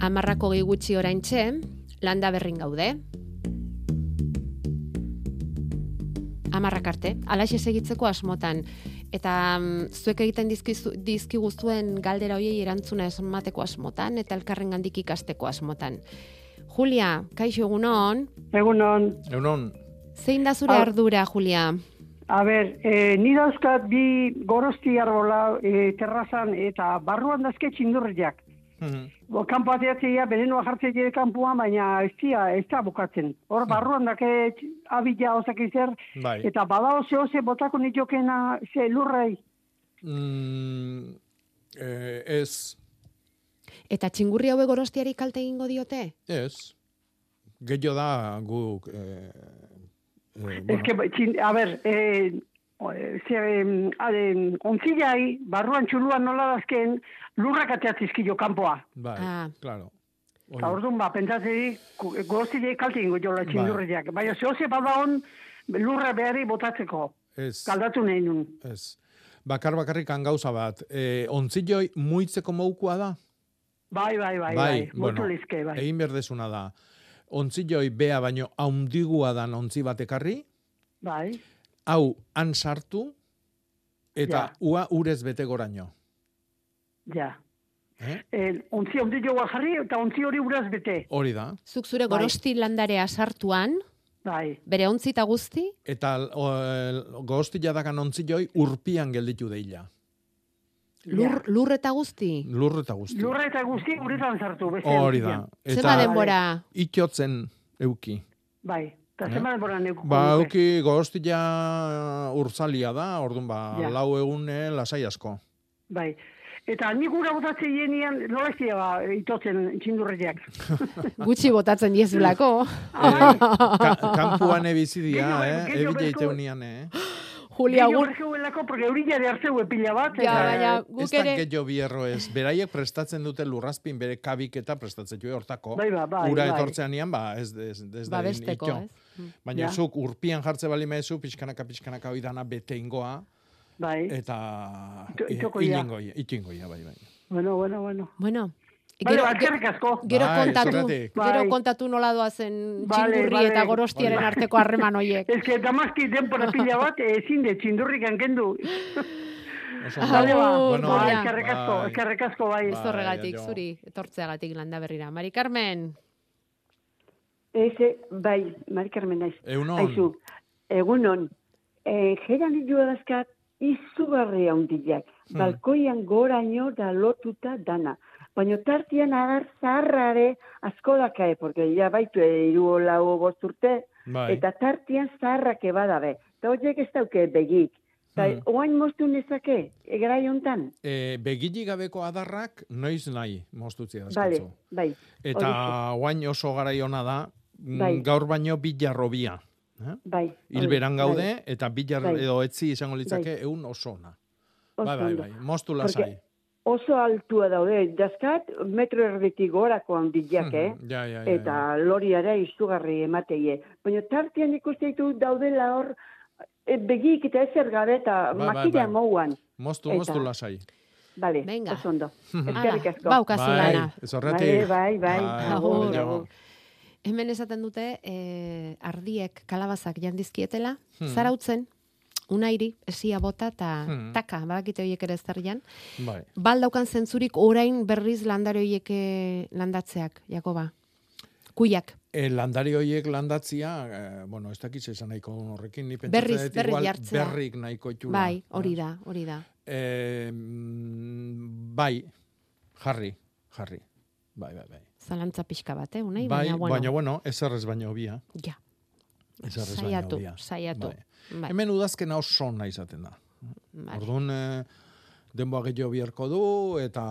Amarrako gehi gutxi oraintxe, landa berrin gaude. Amarrak arte, alaxe segitzeko asmotan. Eta mm, zuek egiten dizkizu, dizkiguztuen galdera hoiei erantzuna esmateko asmotan, eta elkarren gandik ikasteko asmotan. Julia, kaixo egunon, Egunon, Egunon, zein da zure Ah. ardura, Julia? a ber, e, ni dauzkat bi gorosti arbola e, terrazan eta barruan dazke txindurriak. Bo, kanpo ateatzea, benenua jartzen dire kanpoan, baina ez dira, ez da bukatzen. Hor, barruan dake abila ozak izer, bai. eta bada oze oze botako nitokena ze lurrei. Mm, eh, ez, Eta txingurri haue gorostiari kalte egingo diote? ez. Gehiago da guk... Eh, eh, Ez bueno, que, txin, a ber, e, o, e, ze, em, ade, ontzilai, barruan txuluan nola dazken, lurrak ateatzizkio kanpoa. Bai, Ah. claro. Eta orduan, ba, pentsatzei, gozile kalte ingo jola Bai. txindurriak. Baina zehose bada hon, lurra behari botatzeko. Ez, Kaldatu nahi nun. ez. Bakar bakarrik gauza bat. E, ontzilloi muitzeko moukua da? Bai, bai, bai, bai. bueno, Motu lizke, bai. egin berdezuna da. Ontzilloi bea baino haundigua dan ontzi bat ekarri, Bai, hau han sartu, eta Ja. ua urez bete goraino. ja. Eh? Eh, ontzi ondi joa jarri, eta ontzi hori uraz bete. Hori da. Zuk zure Bai. gorosti landarea sartuan, Bai, bere ontzi eta guzti, Eta o, goztila dakan ontzilloi urpian gelditu deila. lur, lur eta guzti. Lur eta guzti. lurra eta guzti uretan sartu. Beste Hori da. ontzian. Zema denbora, Itxotzen euki. Bai, eta Eh? zema denbora neukuko. Ba, nuke. euki goztila urtzalia da, orduan ba, Ja. lau egune lasai asko. Bai. Eta nik gura botatzen jenean, nola ez dira, ba, itotzen txindurriak. [laughs] gutxi botatzen diezulako. Ka, kampuan ebizidia, Gehiago- eh? gehiago Ebile berko- unian, eh? [gasps] Julia, Gehiago gu, berkeuelako, porque eurilla de hartzeu pila bat. Ja, eta- baina Ez guk da ere... gehiago bierro ez. Beraiek prestatzen dute lurrazpin bere kabiketa prestatzen jo hortako. Bai, ba, bai, Ura bai. etortzean ba, ez, ez, ez da Babesteko, itxo. Baina Ja. zuk urpian jartze bali mezu, pixkanaka, pixkanaka hoi dana bete ingoa, Bai, eta Ito- eh, itingoia, bai, bai. bueno, bueno, bueno. Bueno, gero, asko. gero Bai, kontatu, zergatik. gero Bai. kontatu nola doazen Bale, txingurri bale. eta gorostiaren Bai. arteko harreman hoiek. [laughs] Ez que damazki denpora pila bat, ezin de txindurrik hankendu. [laughs] Oso Bale, ba, Bueno, ba, Julia. eskerrik asko, bai. eskerrik asko, bai. Ez horregatik, jaio. zuri, etortzeagatik landa berrira. Mari Carmen, Eze, bai, Mari Carmen naiz. Eunon. Aizu, egunon, e, jeran nio dazkat izugarri handiak. Hmm. Balkoian goraino da lotuta dana. Baina tartian agar zaharrare asko dakae, porque ja baitu iru lau bost urte, Bai. eta tartian zaharrake badabe. Eta horiek ez dauke begik. Eta Hmm. oain moztu nezake, egerai hontan? E, begili gabeko adarrak noiz nahi mostutzia Bale, daskatzu. bai. Eta guain oso garai ona da, Bai. gaur baino bilarrobia. Eh? Bai. Hilberan bai, gaude, eta bilar Bai. edo etzi izango litzake Bai. eun oso ona. Oso Bai, bai, bai, mostu lasai. Oso altua daude, dazkat metro erditik gorako handiak, eh? Mhm, Ja, ja, ja, eta loriara izugarri emateie. Baina tartean ikuste ditu daudela hor e, begik eta ezer gabe eta Bai, bai, makina bai. mouan. Mostu, Eta- mostu lasai. Bale, Venga. oso ondo. Hala, [laughs] Eskerrik asko. baukazu Bai, lana. ez horretik. Bai, bai, bai. Hemen esaten dute, eh, ardiek kalabazak jandizkietela, Hmm. zarautzen, unairi, esia bota eta Hmm. taka, badakite horiek ere ez jan. Bai. Bal daukan zentzurik orain berriz landare horiek eh, landatzeak, Jakoba. Kuiak. E, landari horiek landatzia, eh, bueno, ez dakitz esan nahiko horrekin, ni Berriz, dut berriz igual berrik nahiko txula. Bai, hori da, hori da. Eh, mm, bai, jarri, jarri. Bai, bai, bai. Zalantza pixka bat, eh, unai? Bai, baina, bueno, baina, bueno, eserrez baino bia. ja, Eserrez saiatu, baino bia. saiatu. Bai. Bai. Hemen udazkena oso ona izaten da. Vale. Orduan, eh, denboa gehiago biharko du, eta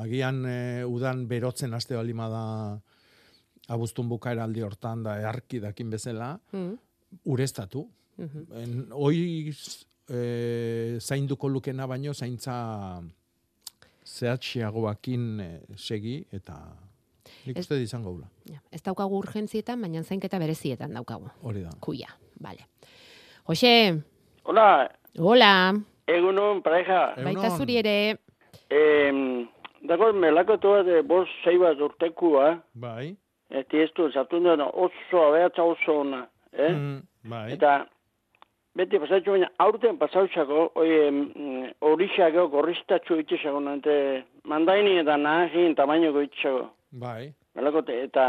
agian eh, udan berotzen aste balima da abuztun bukaera aldi hortan da earki dakin bezala, Mm, ureztatu. mhm. En, hoi e, zainduko lukena baino zaintza zehatxiagoakin e, segi eta nik uste izango gula. Ja, ez daukagu urgentzietan, baina zainketa berezietan daukagu. Hori da. Kuia, vale. Jose, Hola, hola, egunon, pareja. baita zuri ere, Eh, dago, melako toa de bos zei bat urtekua, Bai. eta ez du, zartu duen oso abeatza oso ona, eh? Mm, bai. Eta, beti pasatxo baina, aurten pasautxako, oie, mm, horixako gorriztatxo itxesago, nante, mandaini eta nahagin tamainoko itxago. Bai. Melako te, eta,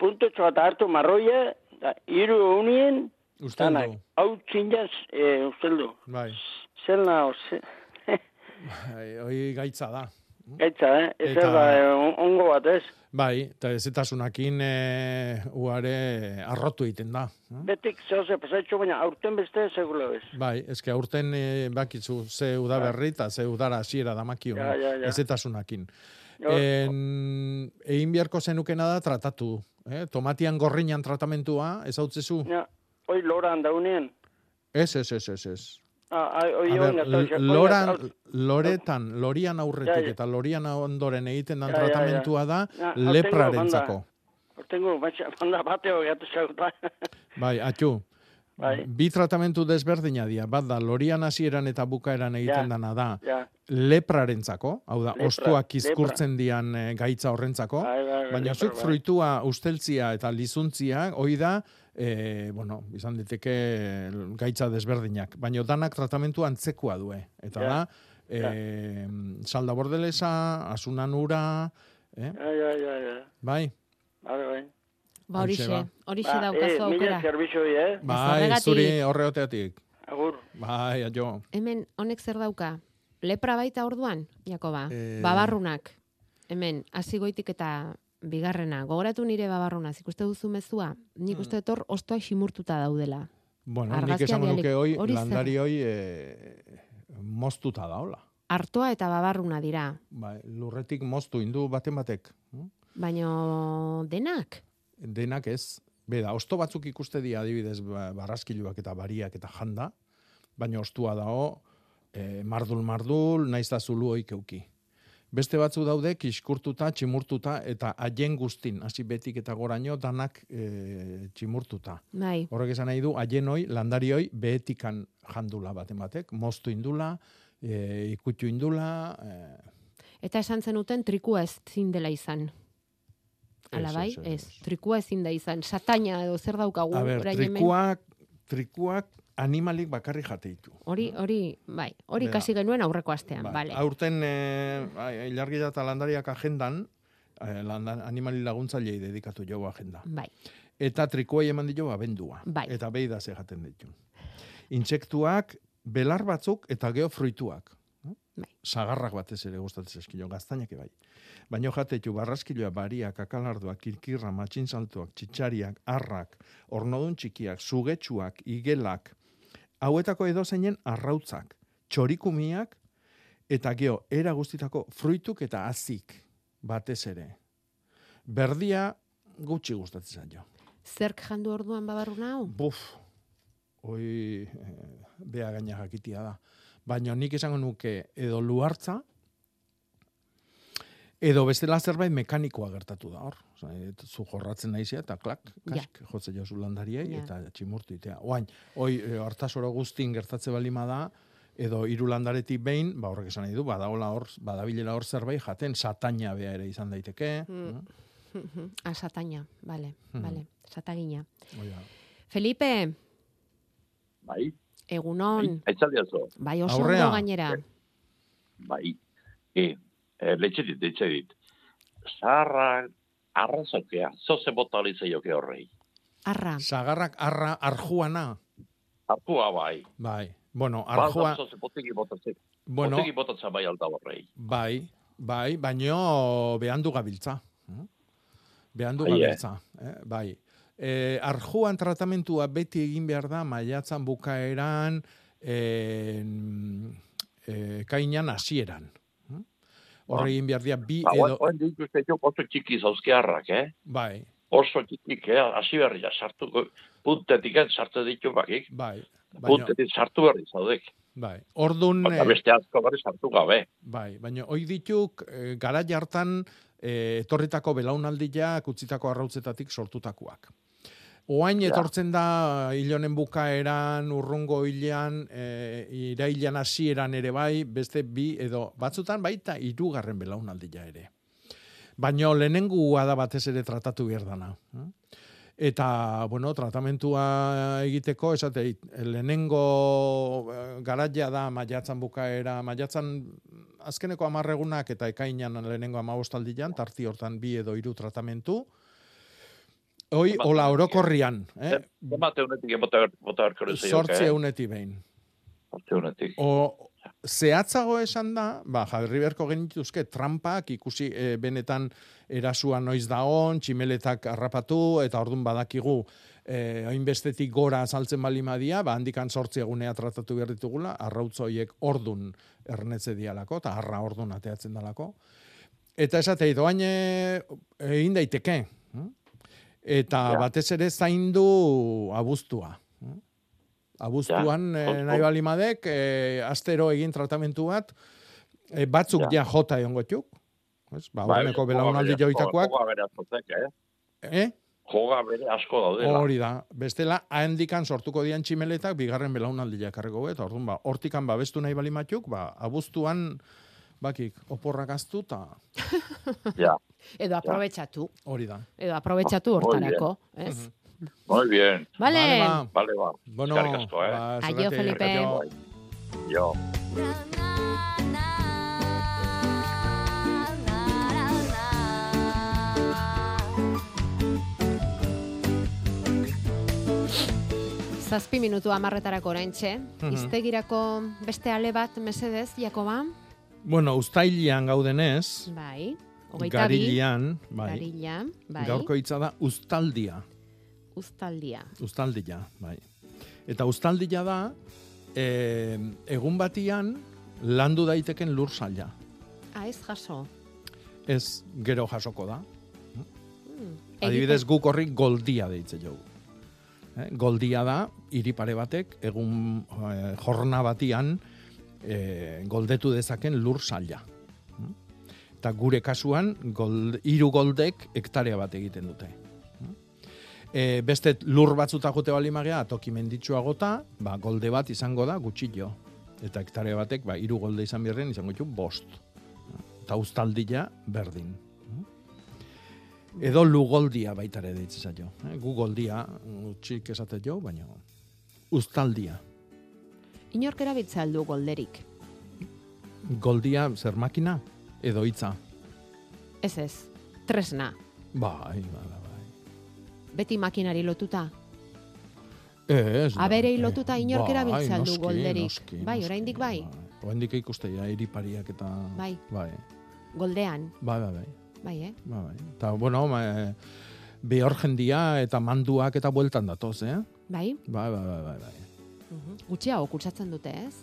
puntotxo bat hartu marroia, eta hiru unien, Usteldu. hau txinaz, e, usteldu. Bai. Zelna, ose, [laughs] Bai, hoi gaitza da. gaitza, eh? Ez Eta- da, eh, on- ongo bat, ez? Bai, eta ezetasunakin e, uare arrotu egiten da. Betik zehose pasatxo, baina aurten beste segula bez. Bai, eske aurten e, bakitzu ze udaberri eta ze udara hasiera damakio. Ja, ja, ja. Ezetasunakin. Jo. En, egin beharko zenukena da tratatu. Eh? Tomatian gorrinan tratamentua, ez hau? Ja, hoi loran daunien. Ez, ez, ez, ez, ez. Ah, oi, loran, loretan, lorian aurretik eta lorian ondoren egiten ja. tratamentua da leprarentzako. banda. Tengo, baina, banda bateo gatu. Bai, atxu. Bai. Bi tratamentu desberdina dira. Bat da, lorian hasieran eta bukaeran egiten Ja, dana da ja. leprarentzako, hau da, Lepra, ostuak lepra. izkurtzen dian eh, gaitza horrentzako, Bai, bai, bai, baina lepra, zuk bai. fruitua, usteltzia eta lizuntzia, hoi da, e, bueno, izan diteke gaitza desberdinak, baina danak tratamentu antzekoa due. Eta Ja, da, e, salda bordelesa, asunan ura, eh? Ja, ja, ja, ja. bai? Bai, bai. Ba, horixe, Horixe, horixe Ba, daukazu eh, mila aukera. zerbitzu, eh? Bai, horregatik- zuri horreoteatik. Agur. Bai, jo. Hemen, honek zer dauka? Lepra baita orduan, Jakoba? Eh. Babarrunak. Hemen, hasi goitik eta bigarrena. Gogoratu nire babarruna, ikuste duzu mezua? Nik uste dut hor ostoak simurtuta daudela. Bueno, nik Argazkia esango nuke hoi, landari hoi e, moztuta da, hola. Artoa eta babarruna dira. Bai, lurretik moztu indu baten batek. Baino denak? Denak ez. Beda, osto batzuk ikuste dira adibidez ba- barraskiluak eta bariak eta janda, baina ostua dago e, mardul mardul, naiz da zulu hoik euki. Beste batzu daude kiskurtuta, tximurtuta eta haien guztin, hasi betik eta goraino danak e, tximurtuta. Bai. Horrek esan nahi du, haien hoi, landari hoi, behetikan jandula baten batek, moztu indula, e, ikutxu indula, e, Eta esan zenuten trikua ez zindela izan. Ala bai? ez, ez, Ez, trikua ezin da izan. Sataina edo zer daukagu A ber, trikuak, trikuak animalik bakarri jate ditu. Hori, hori, bai, hori Bera. kasi genuen aurreko astean, Bai, bale. Aurten e, ilargia eta landariak agendan, e, landan, animali laguntzailei dedikatu jo agenda. Bai. Eta trikuai eman dio abendua. Bai. Eta behi da jaten ditu. Intsektuak, belar batzuk eta geofruituak. Bai. Sagarrak batez ere gustatzen zaizkio, gaztainak bai. Baino jatetu barraskiloa, bariak, akalarduak, kirkirra, matxinsaltuak, txitsariak, arrak, ornodun txikiak, sugetsuak, igelak, hauetako edo zeinen arrautzak, txorikumiak, eta geo, era guztitako fruituk eta azik batez ere. Berdia gutxi gustatzen zaio. Zerk jandu orduan babarruna hau? Buf, hoi eh, bea gaina jakitia da. Baina nik esango nuke edo luartza, edo bestela zerbait mekanikoa gertatu da hor. Zu jorratzen naizia eta klak, kask, jotze jozu landariei Ja. eta tximurtu itea. Oain, hoi e, hartasoro guztin gertatze balima da, edo hiru landaretik behin, ba horrek esan nahi du, badaola hor, badabilela hor zerbait jaten, sataina bea ere izan daiteke. Mm. [laughs] ah, sataina, bale, Mhm. bale, satagina. Hoi da. Felipe, Bai, egunon, aitzaldiazo. bai oso Aurrea. ondo gainera. Bai. E, e, letxe dit, letxe dit. Zaharra, arrazokea, zoze bota joke horrei. Arra. Sagarrak arra, arjuana. Arpua bai. Bai. Bueno, arjua, Balda zoze botegi botatzen. Bueno. Botegi botatzen bai alda horrei. bai, bai, baino behandu gabiltza. Mm? Behandu Bai, eh? gabiltza. Eh? Bai. E, arjuan tratamentua beti egin behar da, maiatzan bukaeran, e, e, kainan hasieran. Horre egin behar dira bi Ba, edo... oen dituzte jo oso txiki zauzkearrak, eh? Bai, Oso txikik, eh? Hasi berria sartu, puntetik sartu ditu bakik. bai. Puntetik sartu berri zaudek. bai. Ordun... Baina eh, beste asko berri sartu gabe. Bai, baina hoi dituk gara jartan etorritako belaunaldiak utzitako arrautzetatik sortutakoak. Oain Ja. etortzen da hilonen bukaeran, urrungo hilean, e, irailan hasieran ere bai, beste bi edo batzutan baita hirugarren belaunaldia ere. Baina lehenengua da batez ere tratatu behar dana. Eta, bueno, tratamentua egiteko, esate, lehenengo eh, garaia da maiatzan bukaera, maiatzan azkeneko amarregunak eta ekainan lehenengo amabostaldian, tarti hortan bi edo hiru tratamentu. Hoi, hola, orokorrian, eh? Zemate honetik bota bota beharko zaioke. sortze eh? euneti behin. Sortze honetik. O, zehatzago esan da, ba, jarri beharko genituzke trampak, ikusi e, benetan erasua noiz da on, tximeletak harrapatu, eta ordun badakigu, e, hainbestetik gora azaltzen balimadia, ba, handikan sortzi egunea tratatu behar ditugula, arrautzoiek ordun ernetze dialako, eta harra ordun ateatzen dalako. Eta esatei, doain egin daiteke. hm? Eta Ja. batez ere zaindu abuztua. Abuztuan, Ja, eh, nahi balimadek, eh, astero egin tratamentu bat, eh, batzuk ja, Ja. jota egon gotxuk. Ez, ba, joga belaunaldi joitakoak, eh? eh? Joga bere asko daudela. Hori da. Bestela, handikan sortuko dian tximeletak, bigarren belaunaldia karriko eta orduan, ba, hortikan babestu nahi balimatuk, ba, abuztuan, bakik, oporrak aztu, eta Ja. Edo aprobetxatu. hori da. Edo aprobetxatu Muy bien. hortarako, ez? Muy bien. Vale. Vale. Vale, ba. Bueno, asko, eh? ba, Aio, zergatik, Felipe. aio. Jo. Zazpi minutu amarretarako oraintxe. Mhm. Iztegirako beste ale bat, mesedez, Jakoba? Bueno, ustailian gaudenez, Bai. Hogeita bi. garilian, bai, Garila, bai. gaurko hitza da ustaldia. Uztaldia. Ustaldia, bai. Eta ustaldia da, e, egun batian landu daiteken lur saila. Ah, ez jaso. Ez gero jasoko da. Hmm. Adibidez, guk horri goldia deitze jogu. Eh, goldia da, hiri pare batek, egun eh, jorna batian, eh, goldetu dezaken lur saila. Eta gure kasuan, gold, iru goldek hektarea bat egiten dute. E, beste lur batzuta jote bali magea, toki menditsua gota, ba, golde bat izango da gutxillo. Eta hektarea batek, ba, iru golde izan birren, izango ditu bost. Eta ustaldia berdin. Edo lugoldia baitare deitze zaio. Eh? Gu goldia, utxik esate jo, baina ustaldia. Inork erabiltza aldu golderik. Goldia zer makina edo hitza. Ez ez. Tresna. Bai, bai, bai. Beti makinari lotuta. Ez. Aberei eh, lotuta inork bai, aldu noski, golderik. noski, bai, oraindik bai. Oraindik ikuste ja eripariak eta Bai. bai. Goldean. Bai, bai, bai. Bai, eh? Bai, bai. Ta bueno, ma, eh, behor jendia eta manduak eta bueltan datoz, eh? Bai. Bai, bai, bai, bai, bai. Mhm. Gutxiago kutsatzen dute, ez?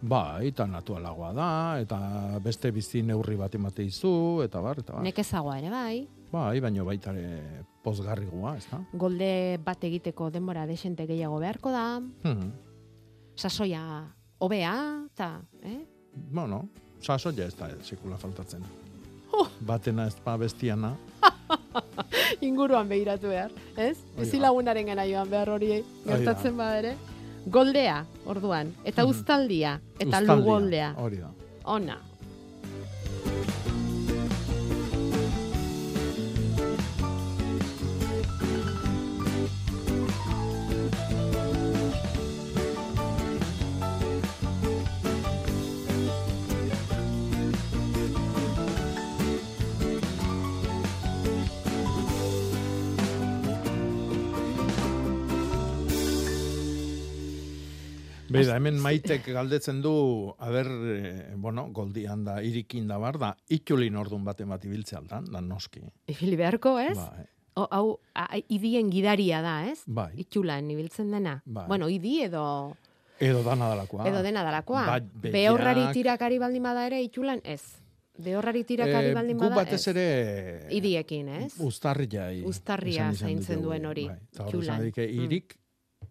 Bai, eta naturalagoa da, eta beste bizi neurri bat emate izu, eta bar, eta bar. Nekezagoa ere bai. Bai, baino baita ere pozgarrigoa, ez da? Golde bat egiteko denbora desente gehiago beharko da. Hmm. Sasoia hobea, eta, eh? Bueno, sasoia ez da sekula faltatzen. Oh. Batena ez pa bestiana. [laughs] Inguruan behiratu behar, ez? Hori Bizi da. lagunaren gana joan behar hori gertatzen bada ere. Goldea, orduan, eta Mhm. uztaldia, eta lugoldea. Hori da. Ona. Beida, hemen [laughs] maitek galdetzen du, aber, eh, bueno, goldian da, irikin da bar, da, itxulin ordun baten bat ibiltze aldan, da noski. Ifili beharko, ez? Bai. O, hau, idien gidaria da, ez? Bai. Itxulan ibiltzen dena. Bai. Bueno, idi edo Edo dana dalakoa. edo dena dalakoa. Bai, begiak- Behorrari tirakari baldin bada ere itxulan ez. Behorrari tirakari Eh, baldin bada batez ez. ere Idiekin, ez? Uztarria. Uztarria zaintzen duen hori, Eta itxulan. zanik, Mm. irik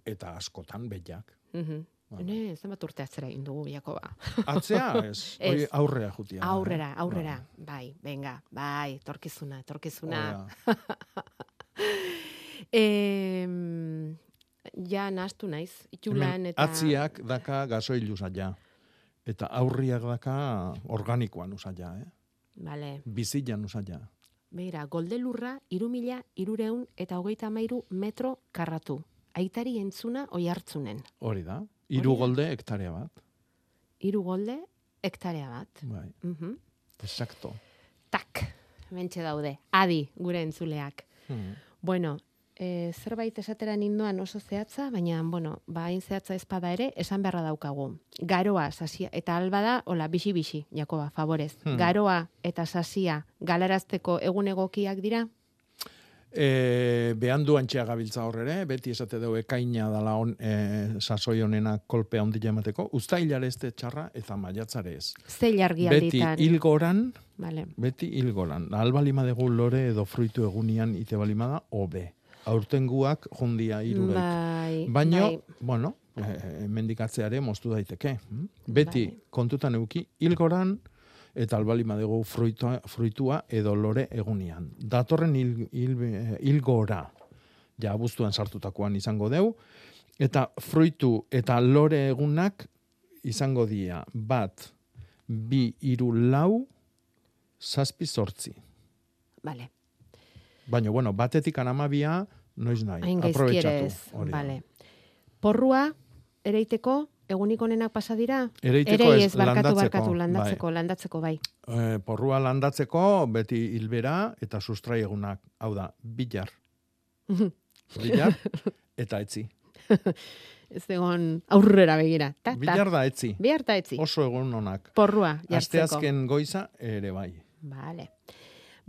eta askotan behiak. Mhm. Bai. Ne, zenbat urte atzera egin dugu Jakoba. [laughs] Atzea, ez. Hori aurrea jutia. Aurrera, eh? aurrera. Bai, venga, bai, etorkizuna, etorkizuna. [laughs] Em, ja nahastu naiz, itxulan eta... Atziak daka gasoil usaila. Eta aurriak daka organikoan usaila, eh? Vale. Bizilan usaila. Beira, goldelurra, iru mila, irureun eta hogeita amairu metro karratu. Aitari entzuna oi hartzunen. Hori da. Hiru golde hektarea bat. Iru golde, hektarea bat. Bai. Mhm. Exacto. Tak, mentxe daude. Adi, gure entzuleak. Hmm. Bueno, e, zerbait esatera ninduan oso zehatza, baina, bueno, ba, hain zehatza ezpada ere, esan beharra daukagu. Garoa, sasia, eta alba da, hola, bisi-bisi, Jakoba, favorez. Hmm. Garoa eta sasia galarazteko egun egokiak dira? E, behan du antxea gabiltza horrere, beti esate dugu ekaina dala on, e, sasoi honena kolpea ondila emateko, ustailare ez txarra eta maiatzare ez. Ze jargi Beti hilgoran, Vale. beti hilgoran. Albalima dugu lore edo fruitu egunian ite balima da, hobe. Aurtenguak jundia irurek. Bai, Baino, bai. bueno, e, mendikatzeare moztu daiteke. hm? Beti kontutan euki hilgoran eta albali madego fruitua, fruitua edo lore egunian. Datorren hil, hil, hilgora, ja abuztuan sartutakoan izango deu, eta fruitu eta lore egunak izango dira bat, bi, iru, lau, zazpi sortzi. Vale. Baina, bueno, batetik anamabia, noiz nahi, da. Vale. Porrua, ereiteko, egunik onenak pasa dira? Ereiteko Erei ez, ez, barkatu, landatzeko, barkatu, bai. landatzeko, bai. E, porrua landatzeko, beti hilbera eta sustrai egunak. Hau da, bilar, [laughs] bilar eta etzi. [laughs] ez egon aurrera begira. Ta, ta. Bilar da etzi. Bihar da etzi. Oso egun onak. Porrua, jartzeko. Asteazken goiza ere bai. Vale.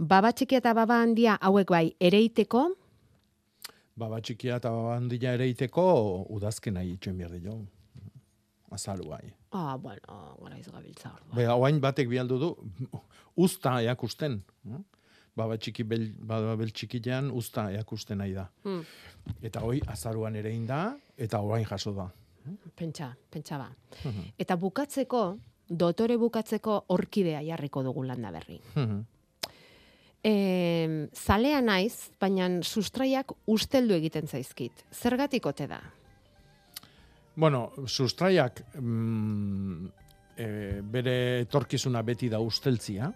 Baba txikia eta baba handia hauek bai, ereiteko, Baba txikia eta baba handia ere iteko, udazken nahi itxoen behar dio. Azalu bai. ah, bueno, gara gabiltza hor. Be, hauain batek bialdu du, usta eakusten. hm? Baba txiki bel, baba bel txikian usta eakusten nahi da. Hmm. Eta hoi azaruan ere da, eta orain jaso da. Pentsa, pentsa ba. Mhm. Eta bukatzeko, dotore bukatzeko orkidea jarriko dugu landa berri. Mhm. E, zalea naiz, baina sustraiak usteldu egiten zaizkit. Zergatik ote da? Bueno, sustraiak mm, e, bere etorkizuna beti da usteltzia.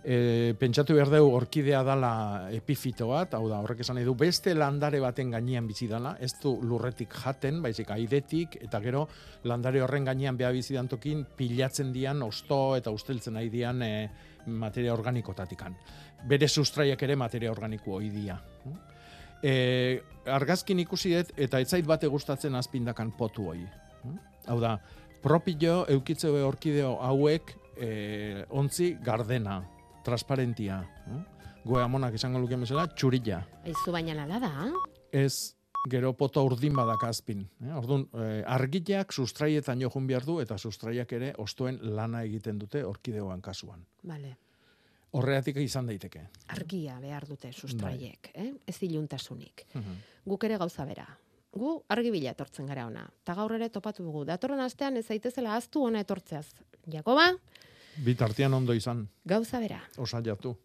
E, pentsatu behar dugu orkidea dala epifito bat, hau da, horrek esan nahi du, beste landare baten gainean bizi dala, ez du lurretik jaten, baizik aidetik, eta gero landare horren gainean beha bizi dantokin pilatzen dian osto eta usteltzen nahi dian e, materia organikotatikan. Bere sustraiak ere materia organiko hoi dia. E, argazkin ikusi dut eta etzait bate gustatzen azpindakan potu hoi. Hau da, propio eukitze orkideo hauek e, ontzi gardena, transparentia. Goe amonak izango luke bezala, txurilla. Aizu baina lala da? Ez gero poto urdin badak azpin. Eh? Orduan, e, argileak sustraietan johun behar du eta sustraiak ere ostoen lana egiten dute orkideoan kasuan. Vale. Horreatik izan daiteke. Argia behar dute sustraiek, eh? ez iluntasunik. Mhm. Guk ere gauza bera. Gu argi bila etortzen gara ona. Ta gaur ere topatu dugu. Datorren astean ez zaitezela aztu ona etortzeaz. Jakoba, Bitartean ondo izan, gauza bera. osaiatu.